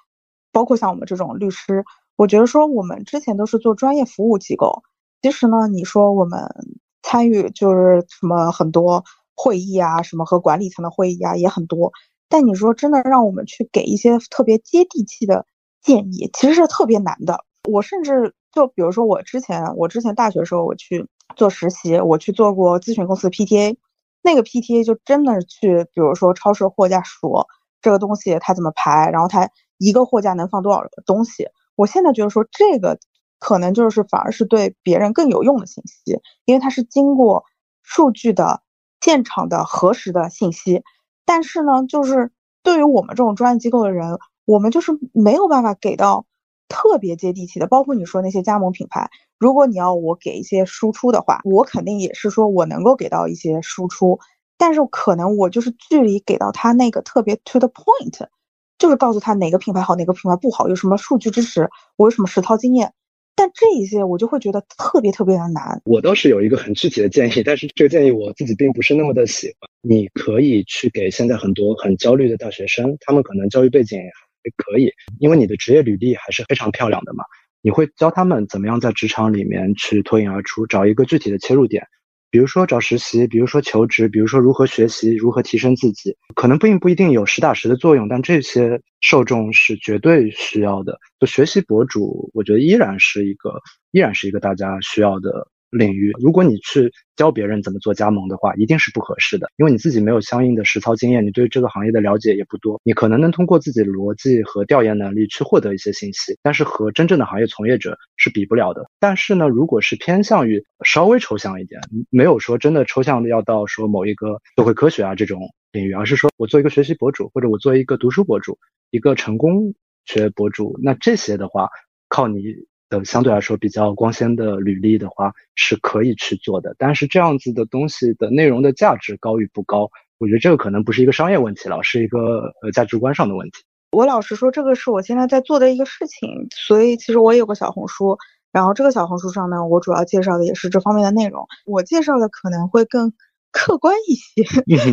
包括像我们这种律师，我觉得说我们之前都是做专业服务机构。其实呢，你说我们参与就是什么很多会议啊，什么和管理层的会议啊也很多。但你说真的让我们去给一些特别接地气的建议，其实是特别难的。我甚至就比如说我之前，我之前大学的时候我去做实习，我去做过咨询公司 PTA，那个 PTA 就真的去，比如说超市货架说这个东西它怎么排，然后它。一个货架能放多少东西？我现在觉得说这个可能就是反而是对别人更有用的信息，因为它是经过数据的现场的核实的信息。但是呢，就是对于我们这种专业机构的人，我们就是没有办法给到特别接地气的。包括你说那些加盟品牌，如果你要我给一些输出的话，我肯定也是说我能够给到一些输出，但是可能我就是距离给到他那个特别 to the point。就是告诉他哪个品牌好，哪个品牌不好，有什么数据支持，我有什么实操经验。但这一些我就会觉得特别特别的难。我倒是有一个很具体的建议，但是这个建议我自己并不是那么的喜欢。你可以去给现在很多很焦虑的大学生，他们可能教育背景还可以，因为你的职业履历还是非常漂亮的嘛。你会教他们怎么样在职场里面去脱颖而出，找一个具体的切入点。比如说找实习，比如说求职，比如说如何学习，如何提升自己，可能并不一定有实打实的作用，但这些受众是绝对需要的。就学习博主，我觉得依然是一个，依然是一个大家需要的。领域，如果你去教别人怎么做加盟的话，一定是不合适的，因为你自己没有相应的实操经验，你对这个行业的了解也不多，你可能能通过自己的逻辑和调研能力去获得一些信息，但是和真正的行业从业者是比不了的。但是呢，如果是偏向于稍微抽象一点，没有说真的抽象的要到说某一个社会科学啊这种领域，而是说我做一个学习博主，或者我做一个读书博主，一个成功学博主，那这些的话，靠你。的相对来说比较光鲜的履历的话，是可以去做的。但是这样子的东西的内容的价值高与不高，我觉得这个可能不是一个商业问题了，是一个呃价值观上的问题。我老实说，这个是我现在在做的一个事情，所以其实我也有个小红书，然后这个小红书上呢，我主要介绍的也是这方面的内容。我介绍的可能会更客观一些，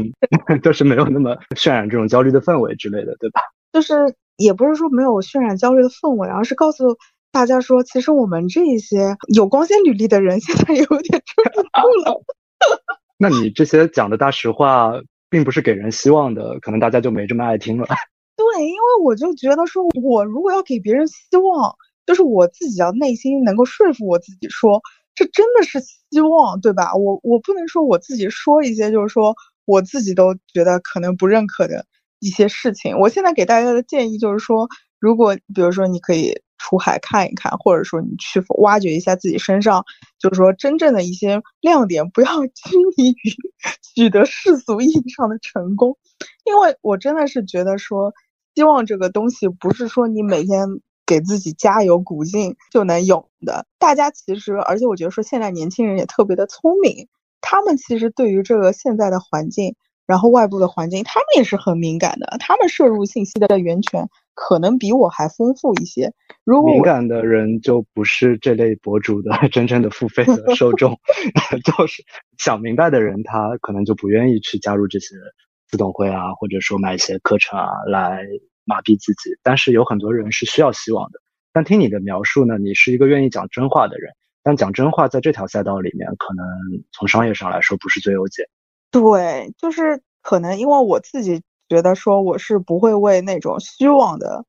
就是没有那么渲染这种焦虑的氛围之类的，对吧？就是也不是说没有渲染焦虑的氛围，而是告诉大家说，其实我们这一些有光鲜履历的人，现在有点撑不住了。那你这些讲的大实话，并不是给人希望的，可能大家就没这么爱听了。对，因为我就觉得说，我如果要给别人希望，就是我自己要内心能够说服我自己，说这真的是希望，对吧？我我不能说我自己说一些，就是说我自己都觉得可能不认可的。一些事情，我现在给大家的建议就是说，如果比如说你可以出海看一看，或者说你去挖掘一下自己身上，就是说真正的一些亮点，不要拘泥于取得世俗意义上的成功，因为我真的是觉得说，希望这个东西不是说你每天给自己加油鼓劲就能有的。大家其实，而且我觉得说现在年轻人也特别的聪明，他们其实对于这个现在的环境。然后外部的环境，他们也是很敏感的，他们摄入信息的源泉可能比我还丰富一些。如果敏感的人就不是这类博主的 真正的付费的 受众，就是想明白的人，他可能就不愿意去加入这些自动会啊，或者说买一些课程啊来麻痹自己。但是有很多人是需要希望的。但听你的描述呢，你是一个愿意讲真话的人，但讲真话在这条赛道里面，可能从商业上来说不是最优解。对，就是可能因为我自己觉得说我是不会为那种虚妄的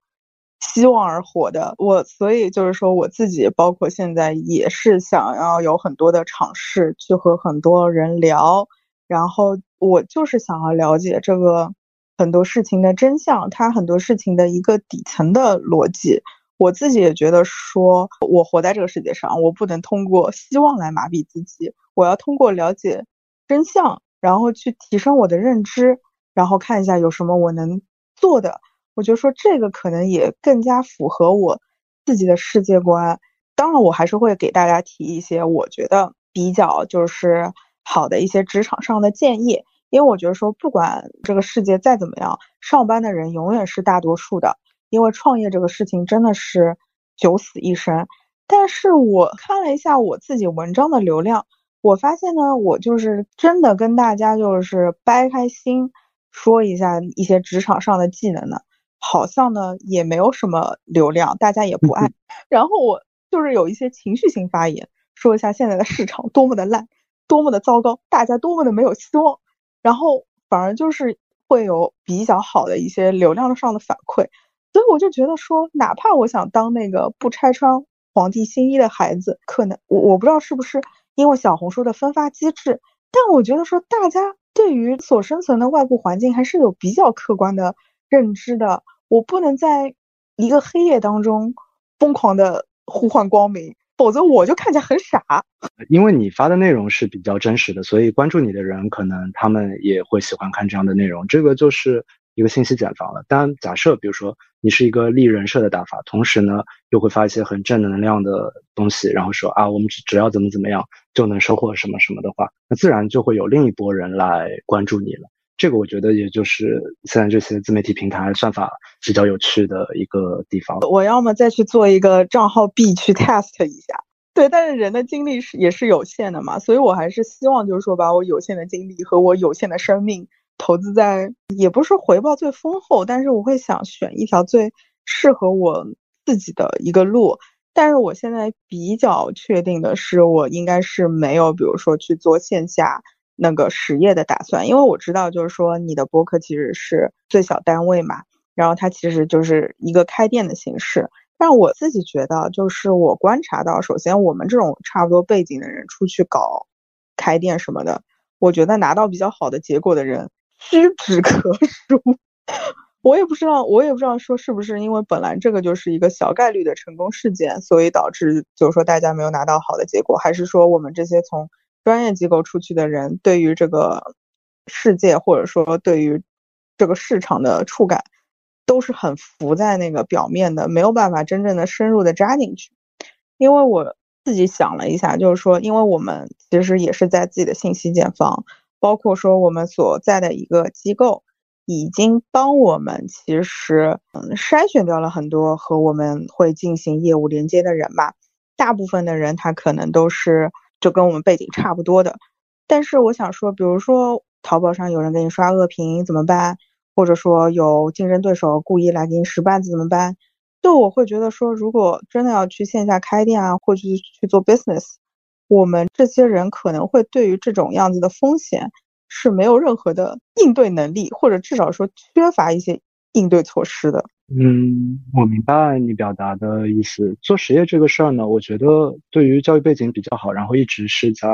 希望而活的，我所以就是说我自己包括现在也是想要有很多的尝试，去和很多人聊，然后我就是想要了解这个很多事情的真相，它很多事情的一个底层的逻辑。我自己也觉得说，我活在这个世界上，我不能通过希望来麻痹自己，我要通过了解真相。然后去提升我的认知，然后看一下有什么我能做的。我觉得说这个可能也更加符合我自己的世界观。当然，我还是会给大家提一些我觉得比较就是好的一些职场上的建议，因为我觉得说不管这个世界再怎么样，上班的人永远是大多数的。因为创业这个事情真的是九死一生。但是我看了一下我自己文章的流量。我发现呢，我就是真的跟大家就是掰开心说一下一些职场上的技能呢，好像呢也没有什么流量，大家也不爱。然后我就是有一些情绪性发言，说一下现在的市场多么的烂，多么的糟糕，大家多么的没有希望。然后反而就是会有比较好的一些流量上的反馈，所以我就觉得说，哪怕我想当那个不拆穿皇帝新衣的孩子，可能我我不知道是不是。因为小红书的分发机制，但我觉得说大家对于所生存的外部环境还是有比较客观的认知的。我不能在一个黑夜当中疯狂的呼唤光明，否则我就看起来很傻。因为你发的内容是比较真实的，所以关注你的人可能他们也会喜欢看这样的内容。这个就是。一个信息茧房了。当假设，比如说你是一个立人设的打法，同时呢又会发一些很正能量的东西，然后说啊，我们只只要怎么怎么样就能收获什么什么的话，那自然就会有另一波人来关注你了。这个我觉得也就是现在这些自媒体平台算法比较有趣的一个地方。我要么再去做一个账号 B 去 test 一下。对，但是人的精力是也是有限的嘛，所以我还是希望就是说把我有限的精力和我有限的生命。投资在也不是回报最丰厚，但是我会想选一条最适合我自己的一个路。但是我现在比较确定的是，我应该是没有，比如说去做线下那个实业的打算，因为我知道，就是说你的播客其实是最小单位嘛，然后它其实就是一个开店的形式。但我自己觉得，就是我观察到，首先我们这种差不多背景的人出去搞开店什么的，我觉得拿到比较好的结果的人。屈指可数，我也不知道，我也不知道说是不是因为本来这个就是一个小概率的成功事件，所以导致就是说大家没有拿到好的结果，还是说我们这些从专业机构出去的人对于这个世界或者说对于这个市场的触感都是很浮在那个表面的，没有办法真正的深入的扎进去。因为我自己想了一下，就是说，因为我们其实也是在自己的信息茧房，包括说我们所在的一个机构，已经帮我们其实嗯筛选掉了很多和我们会进行业务连接的人吧。大部分的人他可能都是就跟我们背景差不多的，但是我想说，比如说淘宝上有人给你刷恶评怎么办？或者说有竞争对手故意来给你使绊子怎么办？就我会觉得说，如果真的要去线下开店啊，或者是去做 business，我们这些人可能会对于这种样子的风险是没有任何的应对能力，或者至少说缺乏一些应对措施的。嗯，我明白你表达的意思。做实业这个事儿呢，我觉得对于教育背景比较好，然后一直是在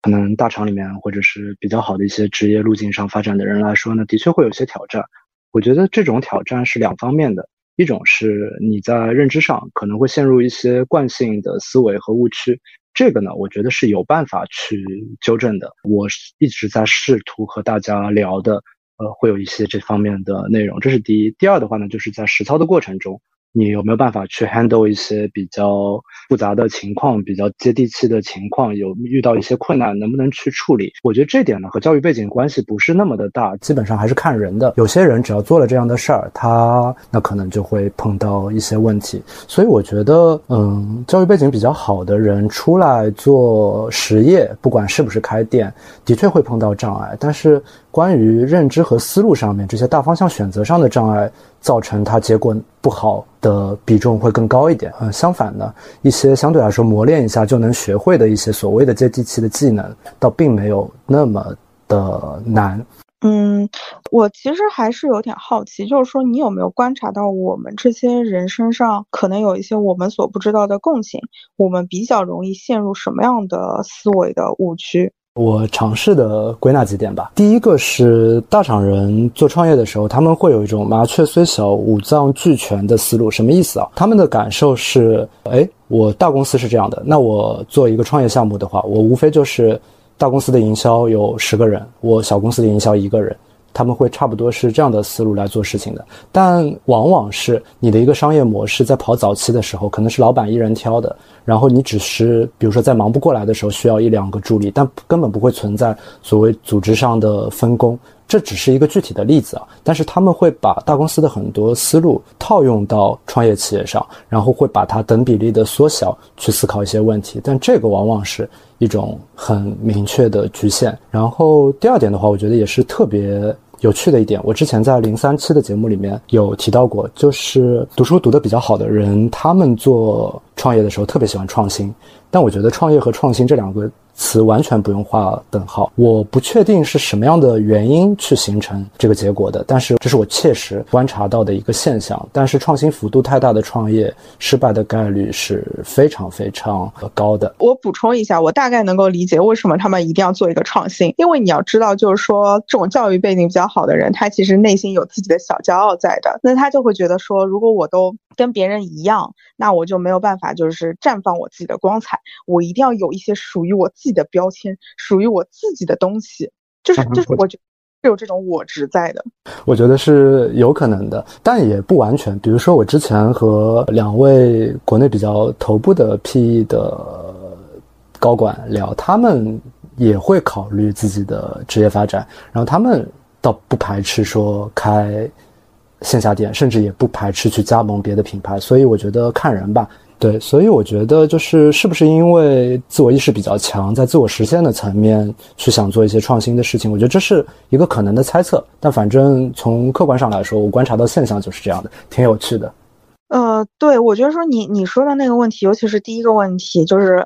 可能大厂里面或者是比较好的一些职业路径上发展的人来说呢，的确会有些挑战。我觉得这种挑战是两方面的，一种是你在认知上可能会陷入一些惯性的思维和误区，这个呢，我觉得是有办法去纠正的。我一直在试图和大家聊的。呃，会有一些这方面的内容，这是第一。第二的话呢，就是在实操的过程中。你有没有办法去 handle 一些比较复杂的情况，比较接地气的情况？有遇到一些困难，能不能去处理？我觉得这点呢和教育背景关系不是那么的大，基本上还是看人的。有些人只要做了这样的事儿，他那可能就会碰到一些问题。所以我觉得，嗯，教育背景比较好的人出来做实业，不管是不是开店，的确会碰到障碍。但是关于认知和思路上面这些大方向选择上的障碍。造成他结果不好的比重会更高一点。嗯，相反呢，一些相对来说磨练一下就能学会的一些所谓的接地气的技能，倒并没有那么的难。嗯，我其实还是有点好奇，就是说你有没有观察到我们这些人身上可能有一些我们所不知道的共性？我们比较容易陷入什么样的思维的误区？我尝试的归纳几点吧。第一个是大厂人做创业的时候，他们会有一种麻雀虽小五脏俱全的思路。什么意思啊？他们的感受是：哎，我大公司是这样的，那我做一个创业项目的话，我无非就是大公司的营销有十个人，我小公司的营销一个人。他们会差不多是这样的思路来做事情的，但往往是你的一个商业模式在跑早期的时候，可能是老板一人挑的，然后你只是比如说在忙不过来的时候需要一两个助理，但根本不会存在所谓组织上的分工。这只是一个具体的例子啊，但是他们会把大公司的很多思路套用到创业企业上，然后会把它等比例的缩小去思考一些问题，但这个往往是一种很明确的局限。然后第二点的话，我觉得也是特别。有趣的一点，我之前在零三期的节目里面有提到过，就是读书读得比较好的人，他们做创业的时候特别喜欢创新，但我觉得创业和创新这两个。词完全不用画等号，我不确定是什么样的原因去形成这个结果的，但是这是我切实观察到的一个现象。但是创新幅度太大的创业失败的概率是非常非常高的。我补充一下，我大概能够理解为什么他们一定要做一个创新，因为你要知道，就是说这种教育背景比较好的人，他其实内心有自己的小骄傲在的，那他就会觉得说，如果我都跟别人一样，那我就没有办法就是绽放我自己的光彩，我一定要有一些属于我自。己的标签属于我自己的东西，就是 就是我觉得是有这种我执在的。我觉得是有可能的，但也不完全。比如说，我之前和两位国内比较头部的 PE 的高管聊，他们也会考虑自己的职业发展，然后他们倒不排斥说开线下店，甚至也不排斥去加盟别的品牌。所以我觉得看人吧。对，所以我觉得就是是不是因为自我意识比较强，在自我实现的层面去想做一些创新的事情，我觉得这是一个可能的猜测。但反正从客观上来说，我观察到现象就是这样的，挺有趣的。呃，对，我觉得说你你说的那个问题，尤其是第一个问题，就是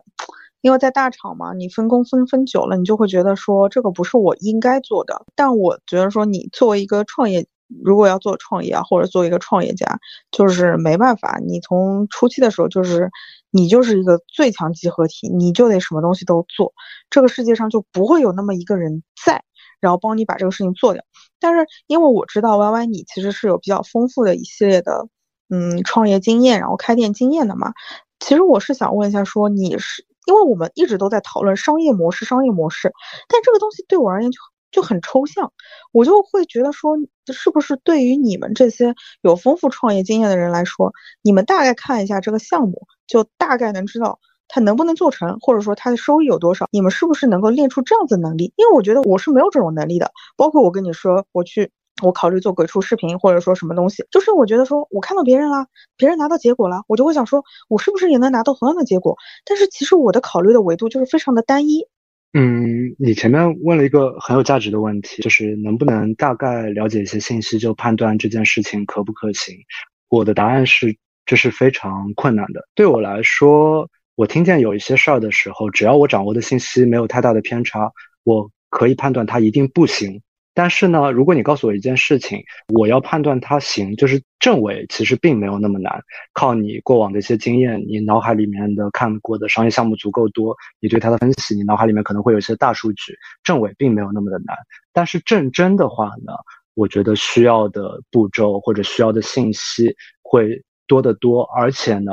因为在大厂嘛，你分工分分久了，你就会觉得说这个不是我应该做的。但我觉得说你作为一个创业。如果要做创业啊，或者做一个创业家，就是没办法。你从初期的时候，就是你就是一个最强集合体，你就得什么东西都做。这个世界上就不会有那么一个人在，然后帮你把这个事情做掉。但是因为我知道 Y Y 你其实是有比较丰富的一系列的嗯创业经验，然后开店经验的嘛。其实我是想问一下，说你是因为我们一直都在讨论商业模式，商业模式，但这个东西对我而言就。就很抽象，我就会觉得说，是不是对于你们这些有丰富创业经验的人来说，你们大概看一下这个项目，就大概能知道它能不能做成，或者说它的收益有多少。你们是不是能够练出这样子能力？因为我觉得我是没有这种能力的。包括我跟你说，我去。我考虑做鬼畜视频，或者说什么东西，就是我觉得说，我看到别人啦，别人拿到结果了，我就会想说，我是不是也能拿到同样的结果？但是其实我的考虑的维度就是非常的单一。嗯，你前面问了一个很有价值的问题，就是能不能大概了解一些信息就判断这件事情可不可行？我的答案是，这是非常困难的。对我来说，我听见有一些事儿的时候，只要我掌握的信息没有太大的偏差，我可以判断它一定不行。但是呢，如果你告诉我一件事情，我要判断它行，就是正伪，其实并没有那么难。靠你过往的一些经验，你脑海里面的看过的商业项目足够多，你对它的分析，你脑海里面可能会有一些大数据，正伪并没有那么的难。但是正真的话呢，我觉得需要的步骤或者需要的信息会多得多，而且呢。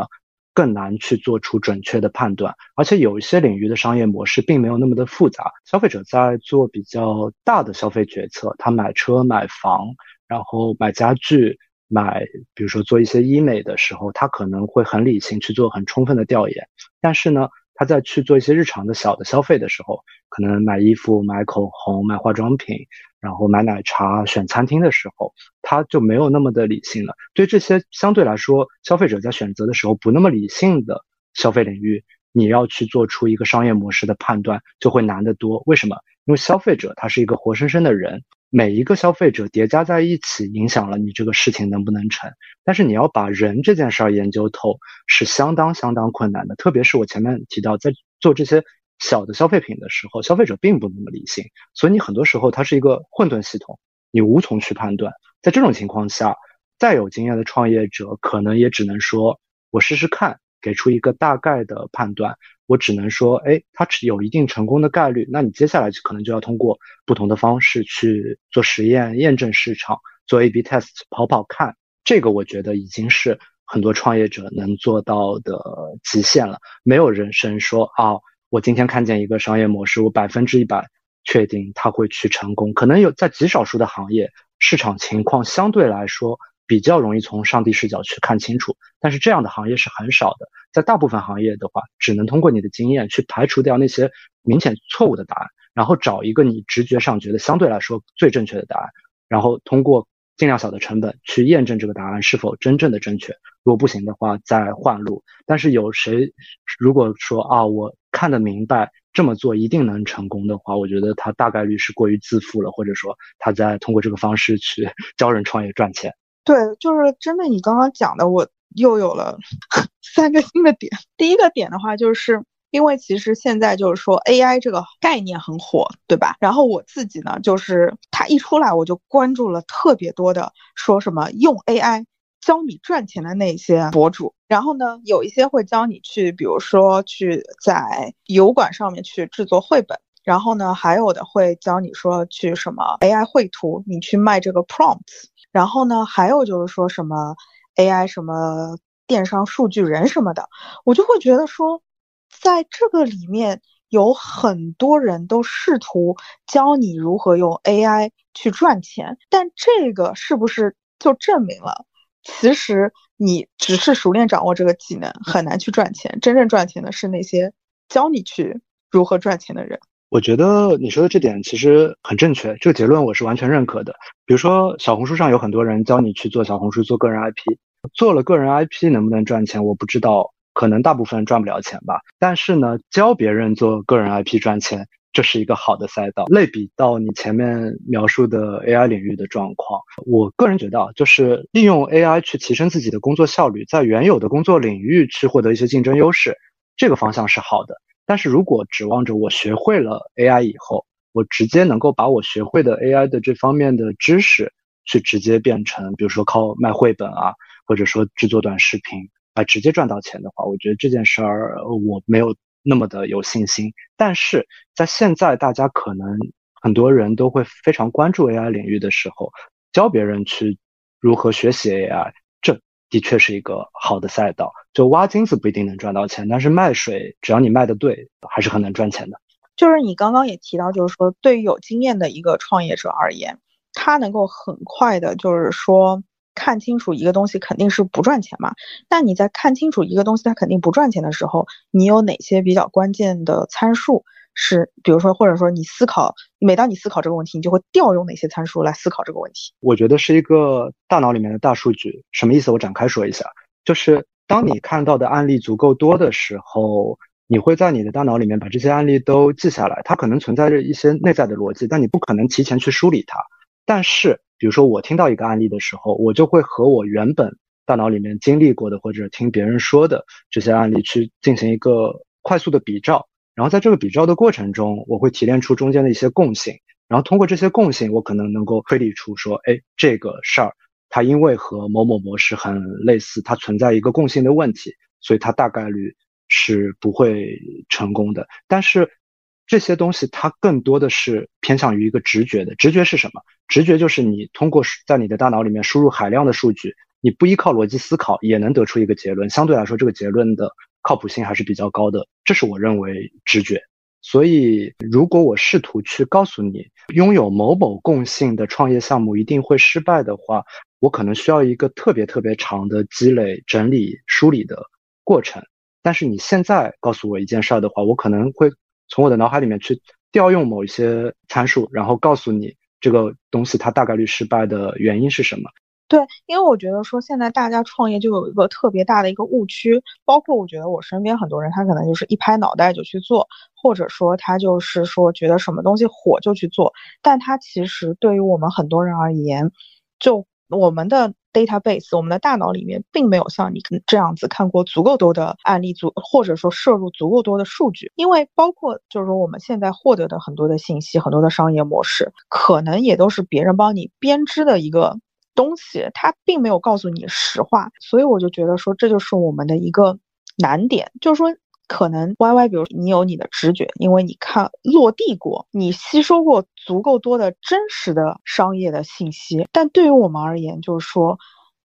更难去做出准确的判断，而且有一些领域的商业模式并没有那么的复杂。消费者在做比较大的消费决策，他买车、买房，然后买家具、买，比如说做一些医美的时候，他可能会很理性去做很充分的调研。但是呢，他在去做一些日常的小的消费的时候，可能买衣服、买口红、买化妆品。然后买奶茶、选餐厅的时候，他就没有那么的理性了。对这些相对来说，消费者在选择的时候不那么理性的消费领域，你要去做出一个商业模式的判断，就会难得多。为什么？因为消费者他是一个活生生的人，每一个消费者叠加在一起，影响了你这个事情能不能成。但是你要把人这件事儿研究透，是相当相当困难的。特别是我前面提到，在做这些。小的消费品的时候，消费者并不那么理性，所以你很多时候它是一个混沌系统，你无从去判断。在这种情况下，再有经验的创业者可能也只能说，我试试看，给出一个大概的判断。我只能说，哎，它有一定成功的概率。那你接下来可能就要通过不同的方式去做实验、验证市场、做 A/B test、跑跑看。这个我觉得已经是很多创业者能做到的极限了。没有人生说啊。我今天看见一个商业模式，我百分之一百确定它会去成功。可能有在极少数的行业，市场情况相对来说比较容易从上帝视角去看清楚，但是这样的行业是很少的。在大部分行业的话，只能通过你的经验去排除掉那些明显错误的答案，然后找一个你直觉上觉得相对来说最正确的答案，然后通过。尽量小的成本去验证这个答案是否真正的正确，如果不行的话再换路。但是有谁如果说啊，我看得明白这么做一定能成功的话，我觉得他大概率是过于自负了，或者说他在通过这个方式去 教人创业赚钱。对，就是针对你刚刚讲的，我又有了 三个新的点。第一个点的话就是。因为其实现在就是说 AI 这个概念很火，对吧？然后我自己呢，就是它一出来，我就关注了特别多的说什么用 AI 教你赚钱的那些博主。然后呢，有一些会教你去，比如说去在油管上面去制作绘本。然后呢，还有的会教你说去什么 AI 绘图，你去卖这个 prompts。然后呢，还有就是说什么 AI 什么电商数据人什么的，我就会觉得说。在这个里面有很多人都试图教你如何用 AI 去赚钱，但这个是不是就证明了，其实你只是熟练掌握这个技能，很难去赚钱。真正赚钱的是那些教你去如何赚钱的人。我觉得你说的这点其实很正确，这个结论我是完全认可的。比如说小红书上有很多人教你去做小红书做个人 IP，做了个人 IP 能不能赚钱，我不知道。可能大部分赚不了钱吧，但是呢，教别人做个人 IP 赚钱，这是一个好的赛道。类比到你前面描述的 AI 领域的状况，我个人觉得啊，就是利用 AI 去提升自己的工作效率，在原有的工作领域去获得一些竞争优势，这个方向是好的。但是如果指望着我学会了 AI 以后，我直接能够把我学会的 AI 的这方面的知识，去直接变成，比如说靠卖绘本啊，或者说制作短视频。啊直接赚到钱的话，我觉得这件事儿我没有那么的有信心。但是在现在大家可能很多人都会非常关注 AI 领域的时候，教别人去如何学习 AI，这的确是一个好的赛道。就挖金子不一定能赚到钱，但是卖水只要你卖的对，还是很能赚钱的。就是你刚刚也提到，就是说对于有经验的一个创业者而言，他能够很快的，就是说。看清楚一个东西肯定是不赚钱嘛。但你在看清楚一个东西它肯定不赚钱的时候，你有哪些比较关键的参数？是，比如说，或者说你思考，每当你思考这个问题，你就会调用哪些参数来思考这个问题？我觉得是一个大脑里面的大数据。什么意思？我展开说一下，就是当你看到的案例足够多的时候，你会在你的大脑里面把这些案例都记下来。它可能存在着一些内在的逻辑，但你不可能提前去梳理它。但是，比如说我听到一个案例的时候，我就会和我原本大脑里面经历过的或者听别人说的这些案例去进行一个快速的比照。然后在这个比照的过程中，我会提炼出中间的一些共性，然后通过这些共性，我可能能够推理出说，哎，这个事儿它因为和某某模式很类似，它存在一个共性的问题，所以它大概率是不会成功的。但是这些东西它更多的是偏向于一个直觉的，直觉是什么？直觉就是你通过在你的大脑里面输入海量的数据，你不依靠逻辑思考也能得出一个结论，相对来说这个结论的。靠谱性还是比较高的，这是我认为直觉。所以，如果我试图去告诉你，拥有某某共性的创业项目一定会失败的话，我可能需要一个特别特别长的积累、整理、梳理的过程。但是你现在告诉我一件事儿的话，我可能会从我的脑海里面去调用某一些参数，然后告诉你这个东西它大概率失败的原因是什么。对，因为我觉得说现在大家创业就有一个特别大的一个误区，包括我觉得我身边很多人，他可能就是一拍脑袋就去做，或者说他就是说觉得什么东西火就去做，但他其实对于我们很多人而言，就我们的 database，我们的大脑里面并没有像你这样子看过足够多的案例，足或者说摄入足够多的数据，因为包括就是说我们现在获得的很多的信息，很多的商业模式，可能也都是别人帮你编织的一个。东西他并没有告诉你实话，所以我就觉得说这就是我们的一个难点，就是说可能 Y Y，比如你有你的直觉，因为你看落地过，你吸收过足够多的真实的商业的信息，但对于我们而言，就是说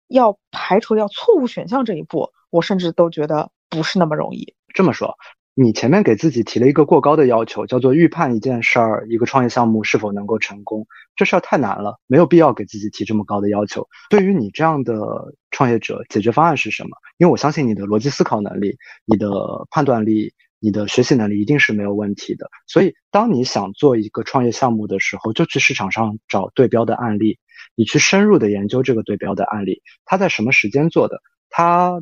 要排除掉错误选项这一步，我甚至都觉得不是那么容易。这么说。你前面给自己提了一个过高的要求，叫做预判一件事儿、一个创业项目是否能够成功，这事儿太难了，没有必要给自己提这么高的要求。对于你这样的创业者，解决方案是什么？因为我相信你的逻辑思考能力、你的判断力、你的学习能力一定是没有问题的。所以，当你想做一个创业项目的时候，就去市场上找对标的案例，你去深入的研究这个对标的案例，他在什么时间做的，他。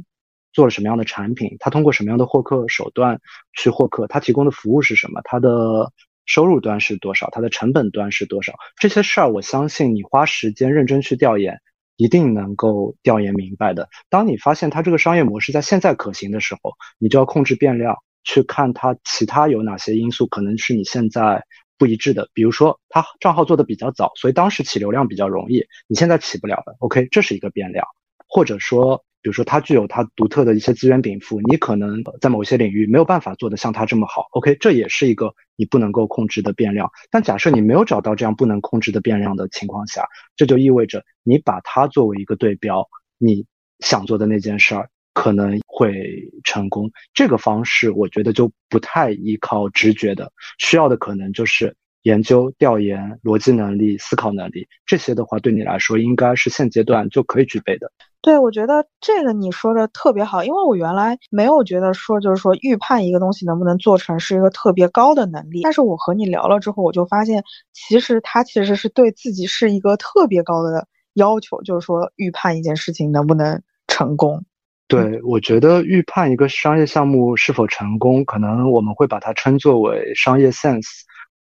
做了什么样的产品？他通过什么样的获客手段去获客？他提供的服务是什么？他的收入端是多少？他的成本端是多少？这些事儿，我相信你花时间认真去调研，一定能够调研明白的。当你发现他这个商业模式在现在可行的时候，你就要控制变量，去看他其他有哪些因素可能是你现在不一致的。比如说，他账号做的比较早，所以当时起流量比较容易，你现在起不了了。OK，这是一个变量，或者说。比如说，它具有它独特的一些资源禀赋，你可能在某些领域没有办法做得像它这么好。OK，这也是一个你不能够控制的变量。但假设你没有找到这样不能控制的变量的情况下，这就意味着你把它作为一个对标，你想做的那件事儿可能会成功。这个方式我觉得就不太依靠直觉的，需要的可能就是。研究、调研、逻辑能力、思考能力，这些的话对你来说应该是现阶段就可以具备的。对，我觉得这个你说的特别好，因为我原来没有觉得说就是说预判一个东西能不能做成是一个特别高的能力。但是我和你聊了之后，我就发现其实他其实是对自己是一个特别高的要求，就是说预判一件事情能不能成功。对，我觉得预判一个商业项目是否成功，可能我们会把它称作为商业 sense。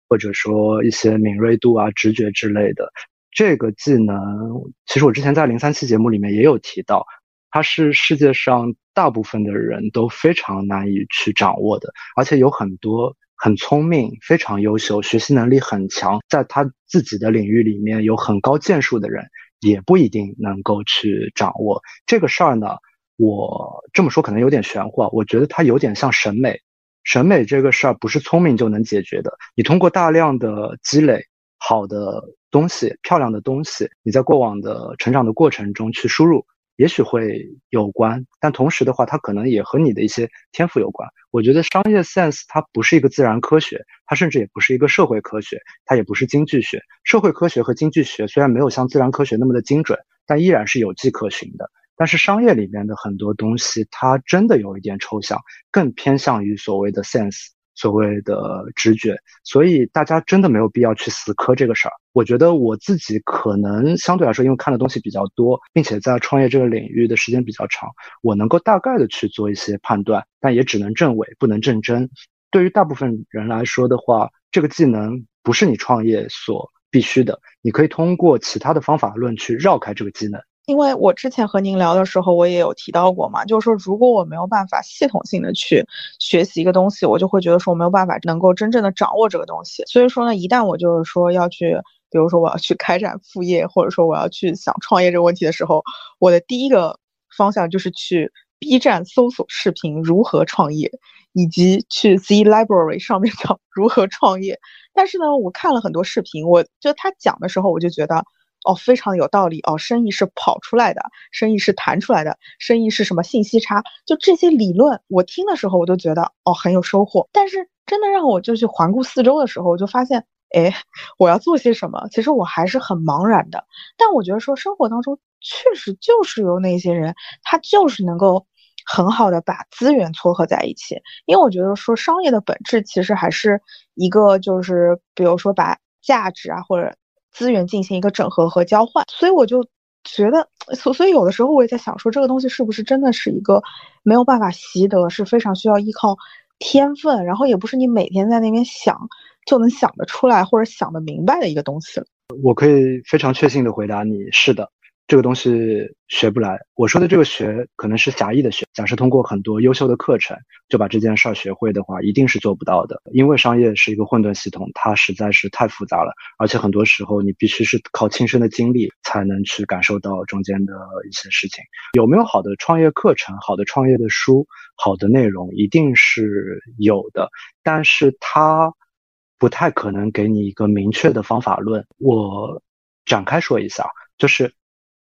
或者说一些敏锐度啊、直觉之类的，这个技能，其实我之前在零三期节目里面也有提到，它是世界上大部分的人都非常难以去掌握的，而且有很多很聪明、非常优秀、学习能力很强，在他自己的领域里面有很高建树的人，也不一定能够去掌握这个事儿呢。我这么说可能有点玄乎，我觉得它有点像审美。审美这个事儿不是聪明就能解决的。你通过大量的积累好的东西、漂亮的东西，你在过往的成长的过程中去输入，也许会有关。但同时的话，它可能也和你的一些天赋有关。我觉得商业 sense 它不是一个自然科学，它甚至也不是一个社会科学，它也不是经济学。社会科学和经济学虽然没有像自然科学那么的精准，但依然是有迹可循的。但是商业里面的很多东西，它真的有一点抽象，更偏向于所谓的 sense，所谓的直觉。所以大家真的没有必要去死磕这个事儿。我觉得我自己可能相对来说，因为看的东西比较多，并且在创业这个领域的时间比较长，我能够大概的去做一些判断，但也只能证伪，不能证真。对于大部分人来说的话，这个技能不是你创业所必须的，你可以通过其他的方法论去绕开这个技能。因为我之前和您聊的时候，我也有提到过嘛，就是说如果我没有办法系统性的去学习一个东西，我就会觉得说我没有办法能够真正的掌握这个东西。所以说呢，一旦我就是说要去，比如说我要去开展副业，或者说我要去想创业这个问题的时候，我的第一个方向就是去 B 站搜索视频如何创业，以及去 Z Library 上面 讲如何创业。但是呢，我看了很多视频，我就他讲的时候，我就觉得。哦，非常有道理哦，生意是跑出来的，生意是弹出来的，生意是什么信息差？就这些理论，我听的时候我都觉得哦很有收获。但是真的让我就去环顾四周的时候，我就发现，哎，我要做些什么？其实我还是很茫然的。但我觉得说生活当中确实就是有那些人，他就是能够很好的把资源撮合在一起。因为我觉得说商业的本质其实还是一个，就是比如说把价值啊或者。资源进行一个整合和交换，所以我就觉得，所所以有的时候我也在想，说这个东西是不是真的是一个没有办法习得，是非常需要依靠天分，然后也不是你每天在那边想就能想得出来或者想得明白的一个东西。我可以非常确信的回答你，是的。这个东西学不来。我说的这个学，可能是狭义的学。假设通过很多优秀的课程就把这件事儿学会的话，一定是做不到的。因为商业是一个混沌系统，它实在是太复杂了，而且很多时候你必须是靠亲身的经历才能去感受到中间的一些事情。有没有好的创业课程、好的创业的书、好的内容，一定是有的，但是它不太可能给你一个明确的方法论。我展开说一下，就是。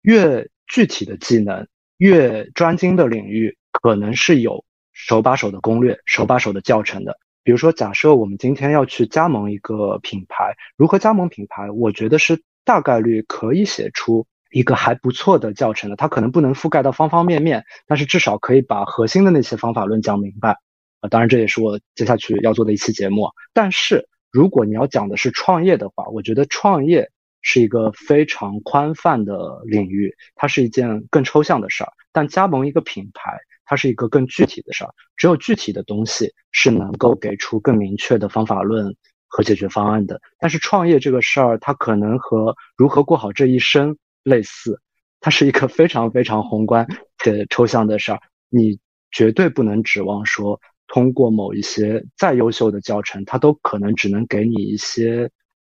越具体的技能，越专精的领域，可能是有手把手的攻略、手把手的教程的。比如说，假设我们今天要去加盟一个品牌，如何加盟品牌？我觉得是大概率可以写出一个还不错的教程的。它可能不能覆盖到方方面面，但是至少可以把核心的那些方法论讲明白。啊，当然这也是我接下去要做的一期节目。但是如果你要讲的是创业的话，我觉得创业。是一个非常宽泛的领域，它是一件更抽象的事儿。但加盟一个品牌，它是一个更具体的事儿。只有具体的东西是能够给出更明确的方法论和解决方案的。但是创业这个事儿，它可能和如何过好这一生类似，它是一个非常非常宏观且抽象的事儿。你绝对不能指望说，通过某一些再优秀的教程，它都可能只能给你一些。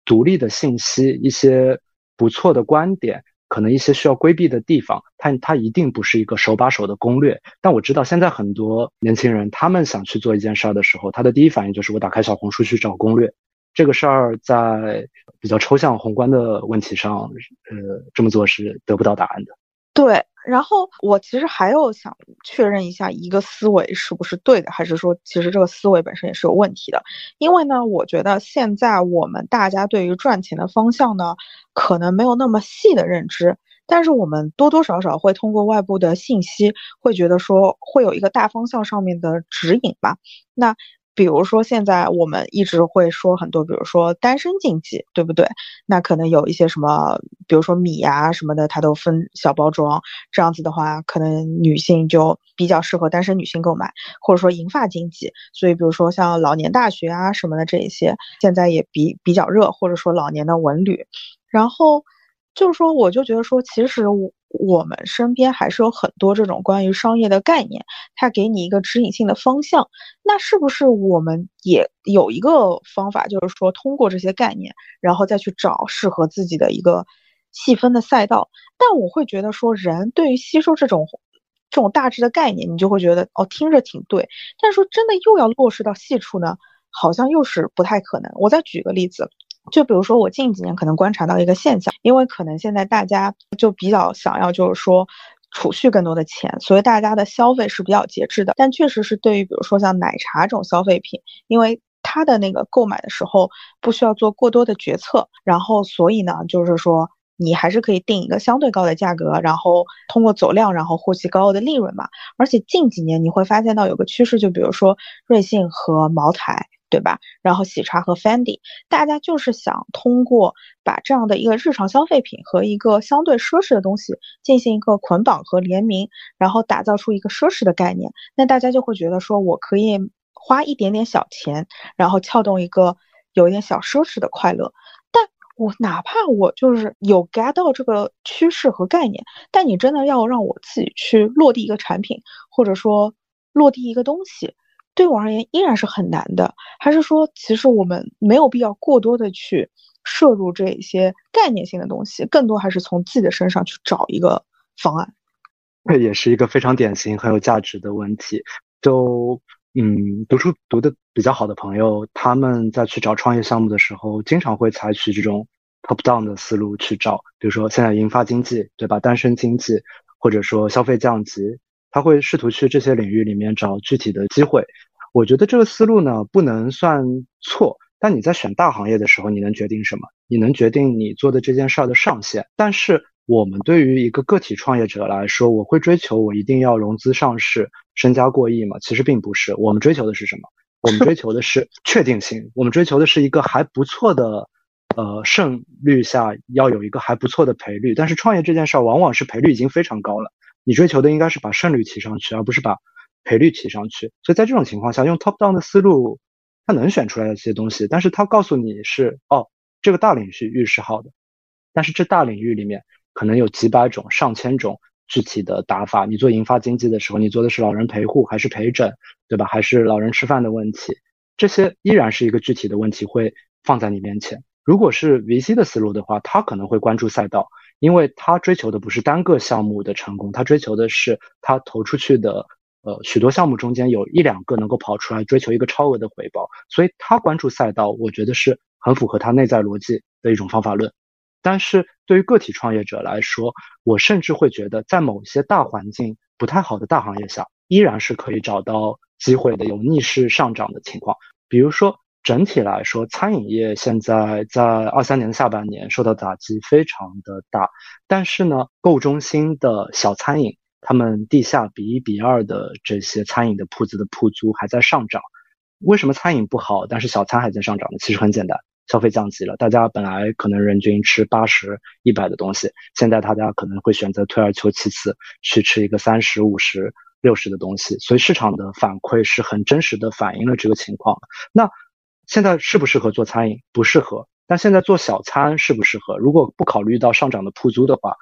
独立的信息，一些不错的观点，可能一些需要规避的地方，它它一定不是一个手把手的攻略。但我知道现在很多年轻人，他们想去做一件事儿的时候，他的第一反应就是我打开小红书去找攻略。这个事儿在比较抽象宏观的问题上，呃，这么做是得不到答案的。对。然后我其实还有想确认一下一个思维是不是对的，还是说其实这个思维本身也是有问题的？因为呢，我觉得现在我们大家对于赚钱的方向呢，可能没有那么细的认知，但是我们多多少少会通过外部的信息，会觉得说会有一个大方向上面的指引吧。那。比如说，现在我们一直会说很多，比如说单身经济，对不对？那可能有一些什么，比如说米呀什么的，它都分小包装，这样子的话，可能女性就比较适合单身女性购买，或者说银发经济。所以，比如说像老年大学啊什么的这一些，现在也比比较热，或者说老年的文旅。然后就是说，我就觉得说，其实我。我们身边还是有很多这种关于商业的概念，它给你一个指引性的方向。那是不是我们也有一个方法，就是说通过这些概念，然后再去找适合自己的一个细分的赛道？但我会觉得说，人对于吸收这种这种大致的概念，你就会觉得哦，听着挺对。但是说真的，又要落实到细处呢，好像又是不太可能。我再举个例子。就比如说，我近几年可能观察到一个现象，因为可能现在大家就比较想要，就是说储蓄更多的钱，所以大家的消费是比较节制的。但确实是对于比如说像奶茶这种消费品，因为它的那个购买的时候不需要做过多的决策，然后所以呢，就是说你还是可以定一个相对高的价格，然后通过走量，然后获取高额的利润嘛。而且近几年你会发现到有个趋势，就比如说瑞幸和茅台，对吧？然后喜茶和 Fendi，大家就是想通过把这样的一个日常消费品和一个相对奢侈的东西进行一个捆绑和联名，然后打造出一个奢侈的概念。那大家就会觉得说，我可以花一点点小钱，然后撬动一个有一点小奢侈的快乐。但我哪怕我就是有 get 到这个趋势和概念，但你真的要让我自己去落地一个产品，或者说落地一个东西，对我而言依然是很难的。还是说，其实我们没有必要过多的去摄入这一些概念性的东西，更多还是从自己的身上去找一个方案。这也是一个非常典型、很有价值的问题。就嗯，读书读的比较好的朋友，他们在去找创业项目的时候，经常会采取这种 top down 的思路去找。比如说现在银发经济，对吧？单身经济，或者说消费降级，他会试图去这些领域里面找具体的机会。我觉得这个思路呢，不能算错。但你在选大行业的时候，你能决定什么？你能决定你做的这件事儿的上限。但是我们对于一个个体创业者来说，我会追求我一定要融资上市。身家过亿嘛？其实并不是，我们追求的是什么？我们追求的是 确定性，我们追求的是一个还不错的，呃，胜率下要有一个还不错的赔率。但是创业这件事儿往往是赔率已经非常高了，你追求的应该是把胜率提上去，而不是把赔率提上去。所以在这种情况下，用 top down 的思路，它能选出来一些东西，但是它告诉你是哦，这个大领域是好的，但是这大领域里面可能有几百种、上千种。具体的打法，你做银发经济的时候，你做的是老人陪护还是陪诊，对吧？还是老人吃饭的问题，这些依然是一个具体的问题会放在你面前。如果是 VC 的思路的话，他可能会关注赛道，因为他追求的不是单个项目的成功，他追求的是他投出去的呃许多项目中间有一两个能够跑出来，追求一个超额的回报，所以他关注赛道，我觉得是很符合他内在逻辑的一种方法论。但是对于个体创业者来说，我甚至会觉得，在某些大环境不太好的大行业下，依然是可以找到机会的，有逆势上涨的情况。比如说，整体来说，餐饮业现在在二三年的下半年受到打击非常的大，但是呢，购物中心的小餐饮，他们地下比一比二的这些餐饮的铺子的铺租还在上涨。为什么餐饮不好，但是小餐还在上涨呢？其实很简单。消费降级了，大家本来可能人均吃八十、一百的东西，现在大家可能会选择退而求其次，去吃一个三十五十、六十的东西。所以市场的反馈是很真实的反映了这个情况。那现在适不适合做餐饮？不适合。但现在做小餐适不适合？如果不考虑到上涨的铺租的话，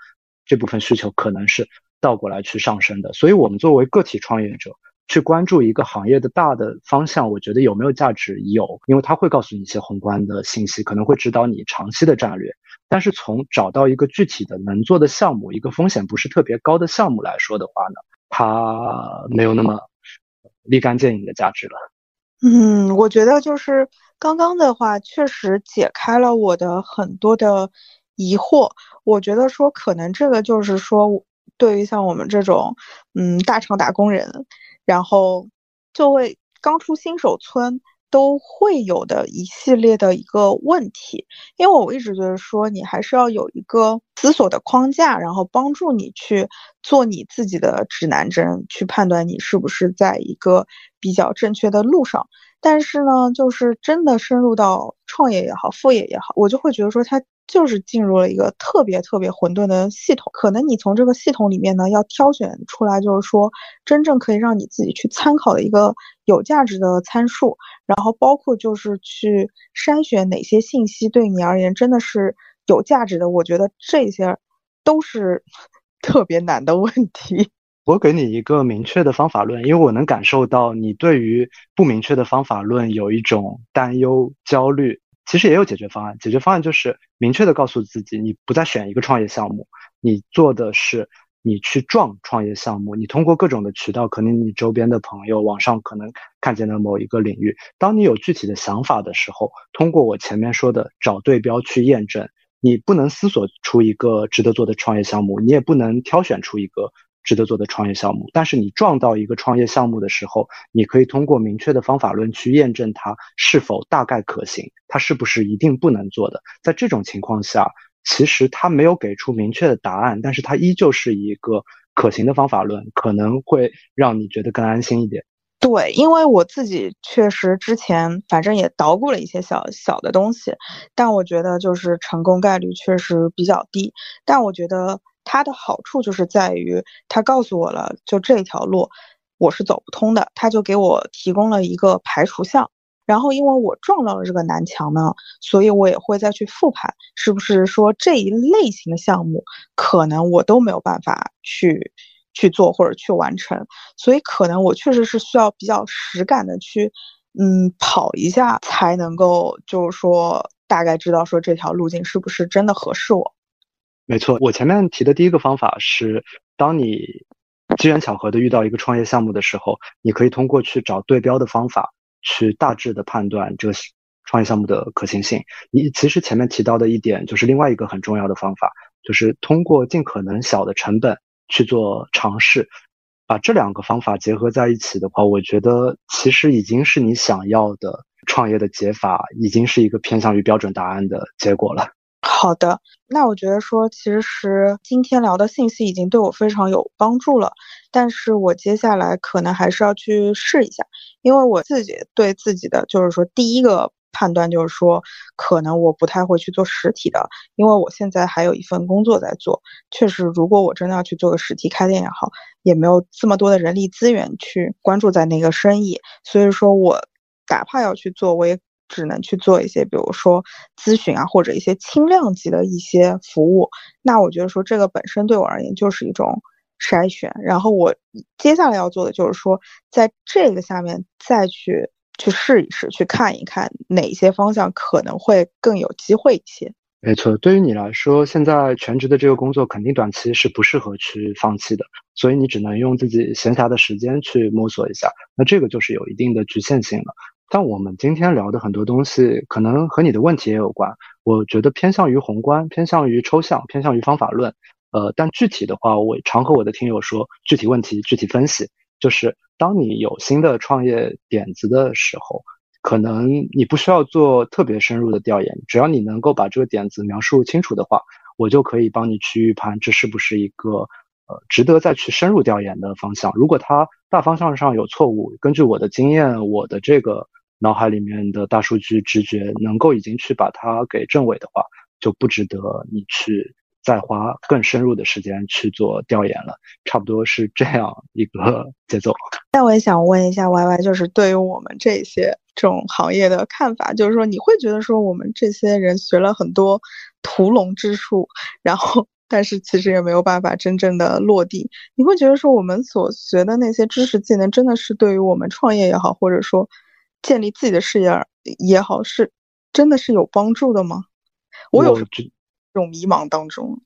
这部分需求可能是倒过来去上升的。所以我们作为个体创业者。去关注一个行业的大的方向，我觉得有没有价值？有，因为它会告诉你一些宏观的信息，可能会指导你长期的战略。但是从找到一个具体的能做的项目，一个风险不是特别高的项目来说的话呢，它没有那么立竿见影的价值了。嗯，我觉得就是刚刚的话，确实解开了我的很多的疑惑。我觉得说，可能这个就是说，对于像我们这种嗯大厂打工人。然后，就会刚出新手村都会有的一系列的一个问题，因为我一直觉得说，你还是要有一个思索的框架，然后帮助你去做你自己的指南针，去判断你是不是在一个比较正确的路上。但是呢，就是真的深入到创业也好，副业也好，我就会觉得说它。就是进入了一个特别特别混沌的系统，可能你从这个系统里面呢，要挑选出来，就是说真正可以让你自己去参考的一个有价值的参数，然后包括就是去筛选哪些信息对你而言真的是有价值的。我觉得这些都是 特别难的问题。我给你一个明确的方法论，因为我能感受到你对于不明确的方法论有一种担忧、焦虑。其实也有解决方案，解决方案就是明确的告诉自己，你不再选一个创业项目，你做的是你去撞创业项目，你通过各种的渠道，可能你周边的朋友，网上可能看见的某一个领域，当你有具体的想法的时候，通过我前面说的找对标去验证，你不能思索出一个值得做的创业项目，你也不能挑选出一个。值得做的创业项目，但是你撞到一个创业项目的时候，你可以通过明确的方法论去验证它是否大概可行，它是不是一定不能做的。在这种情况下，其实它没有给出明确的答案，但是它依旧是一个可行的方法论，可能会让你觉得更安心一点。对，因为我自己确实之前反正也捣鼓了一些小小的东西，但我觉得就是成功概率确实比较低。但我觉得它的好处就是在于，它告诉我了，就这条路我是走不通的，它就给我提供了一个排除项。然后因为我撞到了这个南墙呢，所以我也会再去复盘，是不是说这一类型的项目可能我都没有办法去。去做或者去完成，所以可能我确实是需要比较实感的去，嗯，跑一下才能够，就是说大概知道说这条路径是不是真的合适我。没错，我前面提的第一个方法是，当你机缘巧合的遇到一个创业项目的时候，你可以通过去找对标的方法，去大致的判断这个创业项目的可行性。你其实前面提到的一点就是另外一个很重要的方法，就是通过尽可能小的成本。去做尝试，把这两个方法结合在一起的话，我觉得其实已经是你想要的创业的解法，已经是一个偏向于标准答案的结果了。好的，那我觉得说，其实今天聊的信息已经对我非常有帮助了，但是我接下来可能还是要去试一下，因为我自己对自己的就是说第一个。判断就是说，可能我不太会去做实体的，因为我现在还有一份工作在做。确实，如果我真的要去做个实体开店也好，也没有这么多的人力资源去关注在那个生意。所以说我哪怕要去做，我也只能去做一些，比如说咨询啊，或者一些轻量级的一些服务。那我觉得说这个本身对我而言就是一种筛选。然后我接下来要做的就是说，在这个下面再去。去试一试，去看一看哪些方向可能会更有机会一些。没错，对于你来说，现在全职的这个工作肯定短期是不适合去放弃的，所以你只能用自己闲暇的时间去摸索一下。那这个就是有一定的局限性了。但我们今天聊的很多东西，可能和你的问题也有关。我觉得偏向于宏观，偏向于抽象，偏向于方法论。呃，但具体的话，我常和我的听友说，具体问题具体分析。就是当你有新的创业点子的时候，可能你不需要做特别深入的调研，只要你能够把这个点子描述清楚的话，我就可以帮你去预判这是不是一个呃值得再去深入调研的方向。如果它大方向上有错误，根据我的经验，我的这个脑海里面的大数据直觉能够已经去把它给证伪的话，就不值得你去。再花更深入的时间去做调研了，差不多是这样一个 节奏。那我也想问一下 Y Y，就是对于我们这些这种行业的看法，就是说你会觉得说我们这些人学了很多屠龙之术，然后但是其实也没有办法真正的落地。你会觉得说我们所学的那些知识技能，真的是对于我们创业也好，或者说建立自己的事业也好，是真的是有帮助的吗？我有。这种迷茫当中，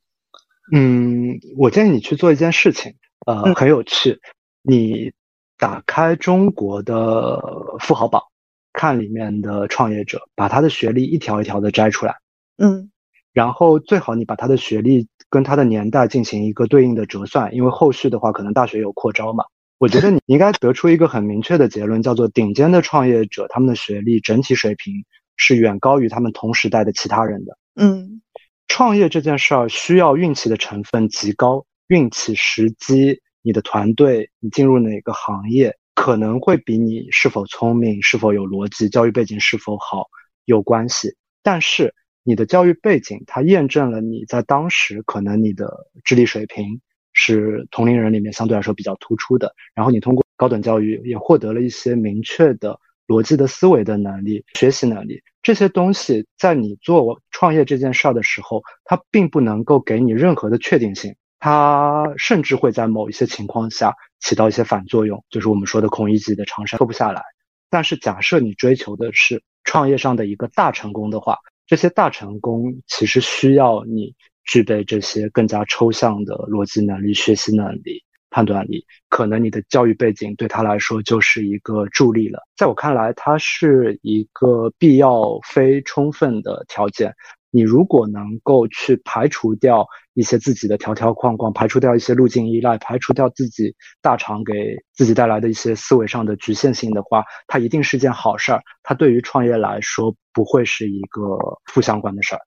嗯，我建议你去做一件事情，呃，很有趣。你打开中国的富豪榜，看里面的创业者，把他的学历一条一条的摘出来，嗯，然后最好你把他的学历跟他的年代进行一个对应的折算，因为后续的话可能大学有扩招嘛。我觉得你应该得出一个很明确的结论，叫做顶尖的创业者，他们的学历整体水平是远高于他们同时代的其他人的，嗯。创业这件事儿需要运气的成分极高，运气、时机、你的团队、你进入哪个行业，可能会比你是否聪明、是否有逻辑、教育背景是否好有关系。但是你的教育背景，它验证了你在当时可能你的智力水平是同龄人里面相对来说比较突出的，然后你通过高等教育也获得了一些明确的。逻辑的思维的能力、学习能力这些东西，在你做创业这件事儿的时候，它并不能够给你任何的确定性，它甚至会在某一些情况下起到一些反作用，就是我们说的孔乙己的长衫脱不下来。但是假设你追求的是创业上的一个大成功的话，这些大成功其实需要你具备这些更加抽象的逻辑能力、学习能力。判断力，可能你的教育背景对他来说就是一个助力了。在我看来，它是一个必要非充分的条件。你如果能够去排除掉一些自己的条条框框，排除掉一些路径依赖，排除掉自己大厂给自己带来的一些思维上的局限性的话，它一定是件好事儿。它对于创业来说不会是一个负相关的事儿。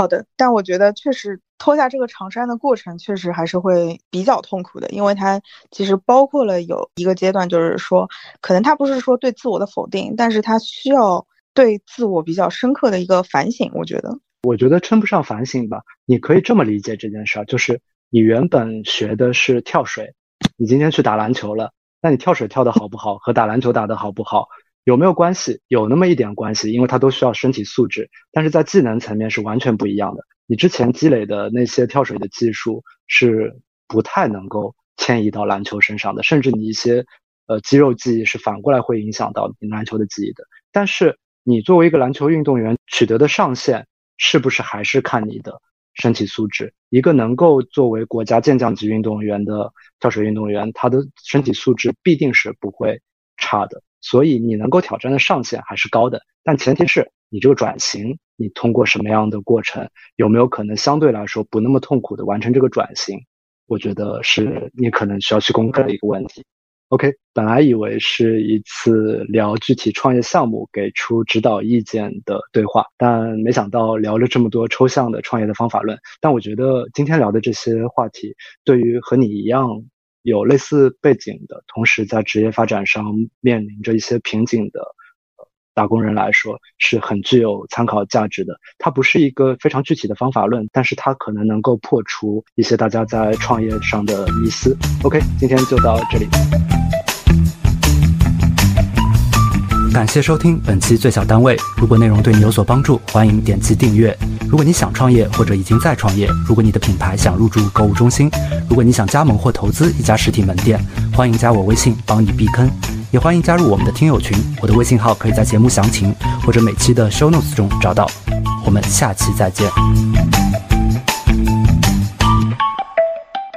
好的，但我觉得确实脱下这个长衫的过程，确实还是会比较痛苦的，因为它其实包括了有一个阶段，就是说，可能它不是说对自我的否定，但是它需要对自我比较深刻的一个反省。我觉得，我觉得称不上反省吧，你可以这么理解这件事儿，就是你原本学的是跳水，你今天去打篮球了，那你跳水跳得好不好，和打篮球打得好不好？有没有关系？有那么一点关系，因为它都需要身体素质，但是在技能层面是完全不一样的。你之前积累的那些跳水的技术是不太能够迁移到篮球身上的，甚至你一些呃肌肉记忆是反过来会影响到你篮球的记忆的。但是你作为一个篮球运动员取得的上限，是不是还是看你的身体素质？一个能够作为国家健将级运动员的跳水运动员，他的身体素质必定是不会差的。所以你能够挑战的上限还是高的，但前提是你这个转型，你通过什么样的过程，有没有可能相对来说不那么痛苦的完成这个转型？我觉得是你可能需要去攻克的一个问题。OK，本来以为是一次聊具体创业项目、给出指导意见的对话，但没想到聊了这么多抽象的创业的方法论。但我觉得今天聊的这些话题，对于和你一样。有类似背景的，同时在职业发展上面临着一些瓶颈的打工人来说，是很具有参考价值的。它不是一个非常具体的方法论，但是它可能能够破除一些大家在创业上的迷思。OK，今天就到这里。感谢收听本期最小单位。如果内容对你有所帮助，欢迎点击订阅。如果你想创业或者已经在创业，如果你的品牌想入驻购物中心，如果你想加盟或投资一家实体门店，欢迎加我微信帮你避坑。也欢迎加入我们的听友群，我的微信号可以在节目详情或者每期的 show notes 中找到。我们下期再见。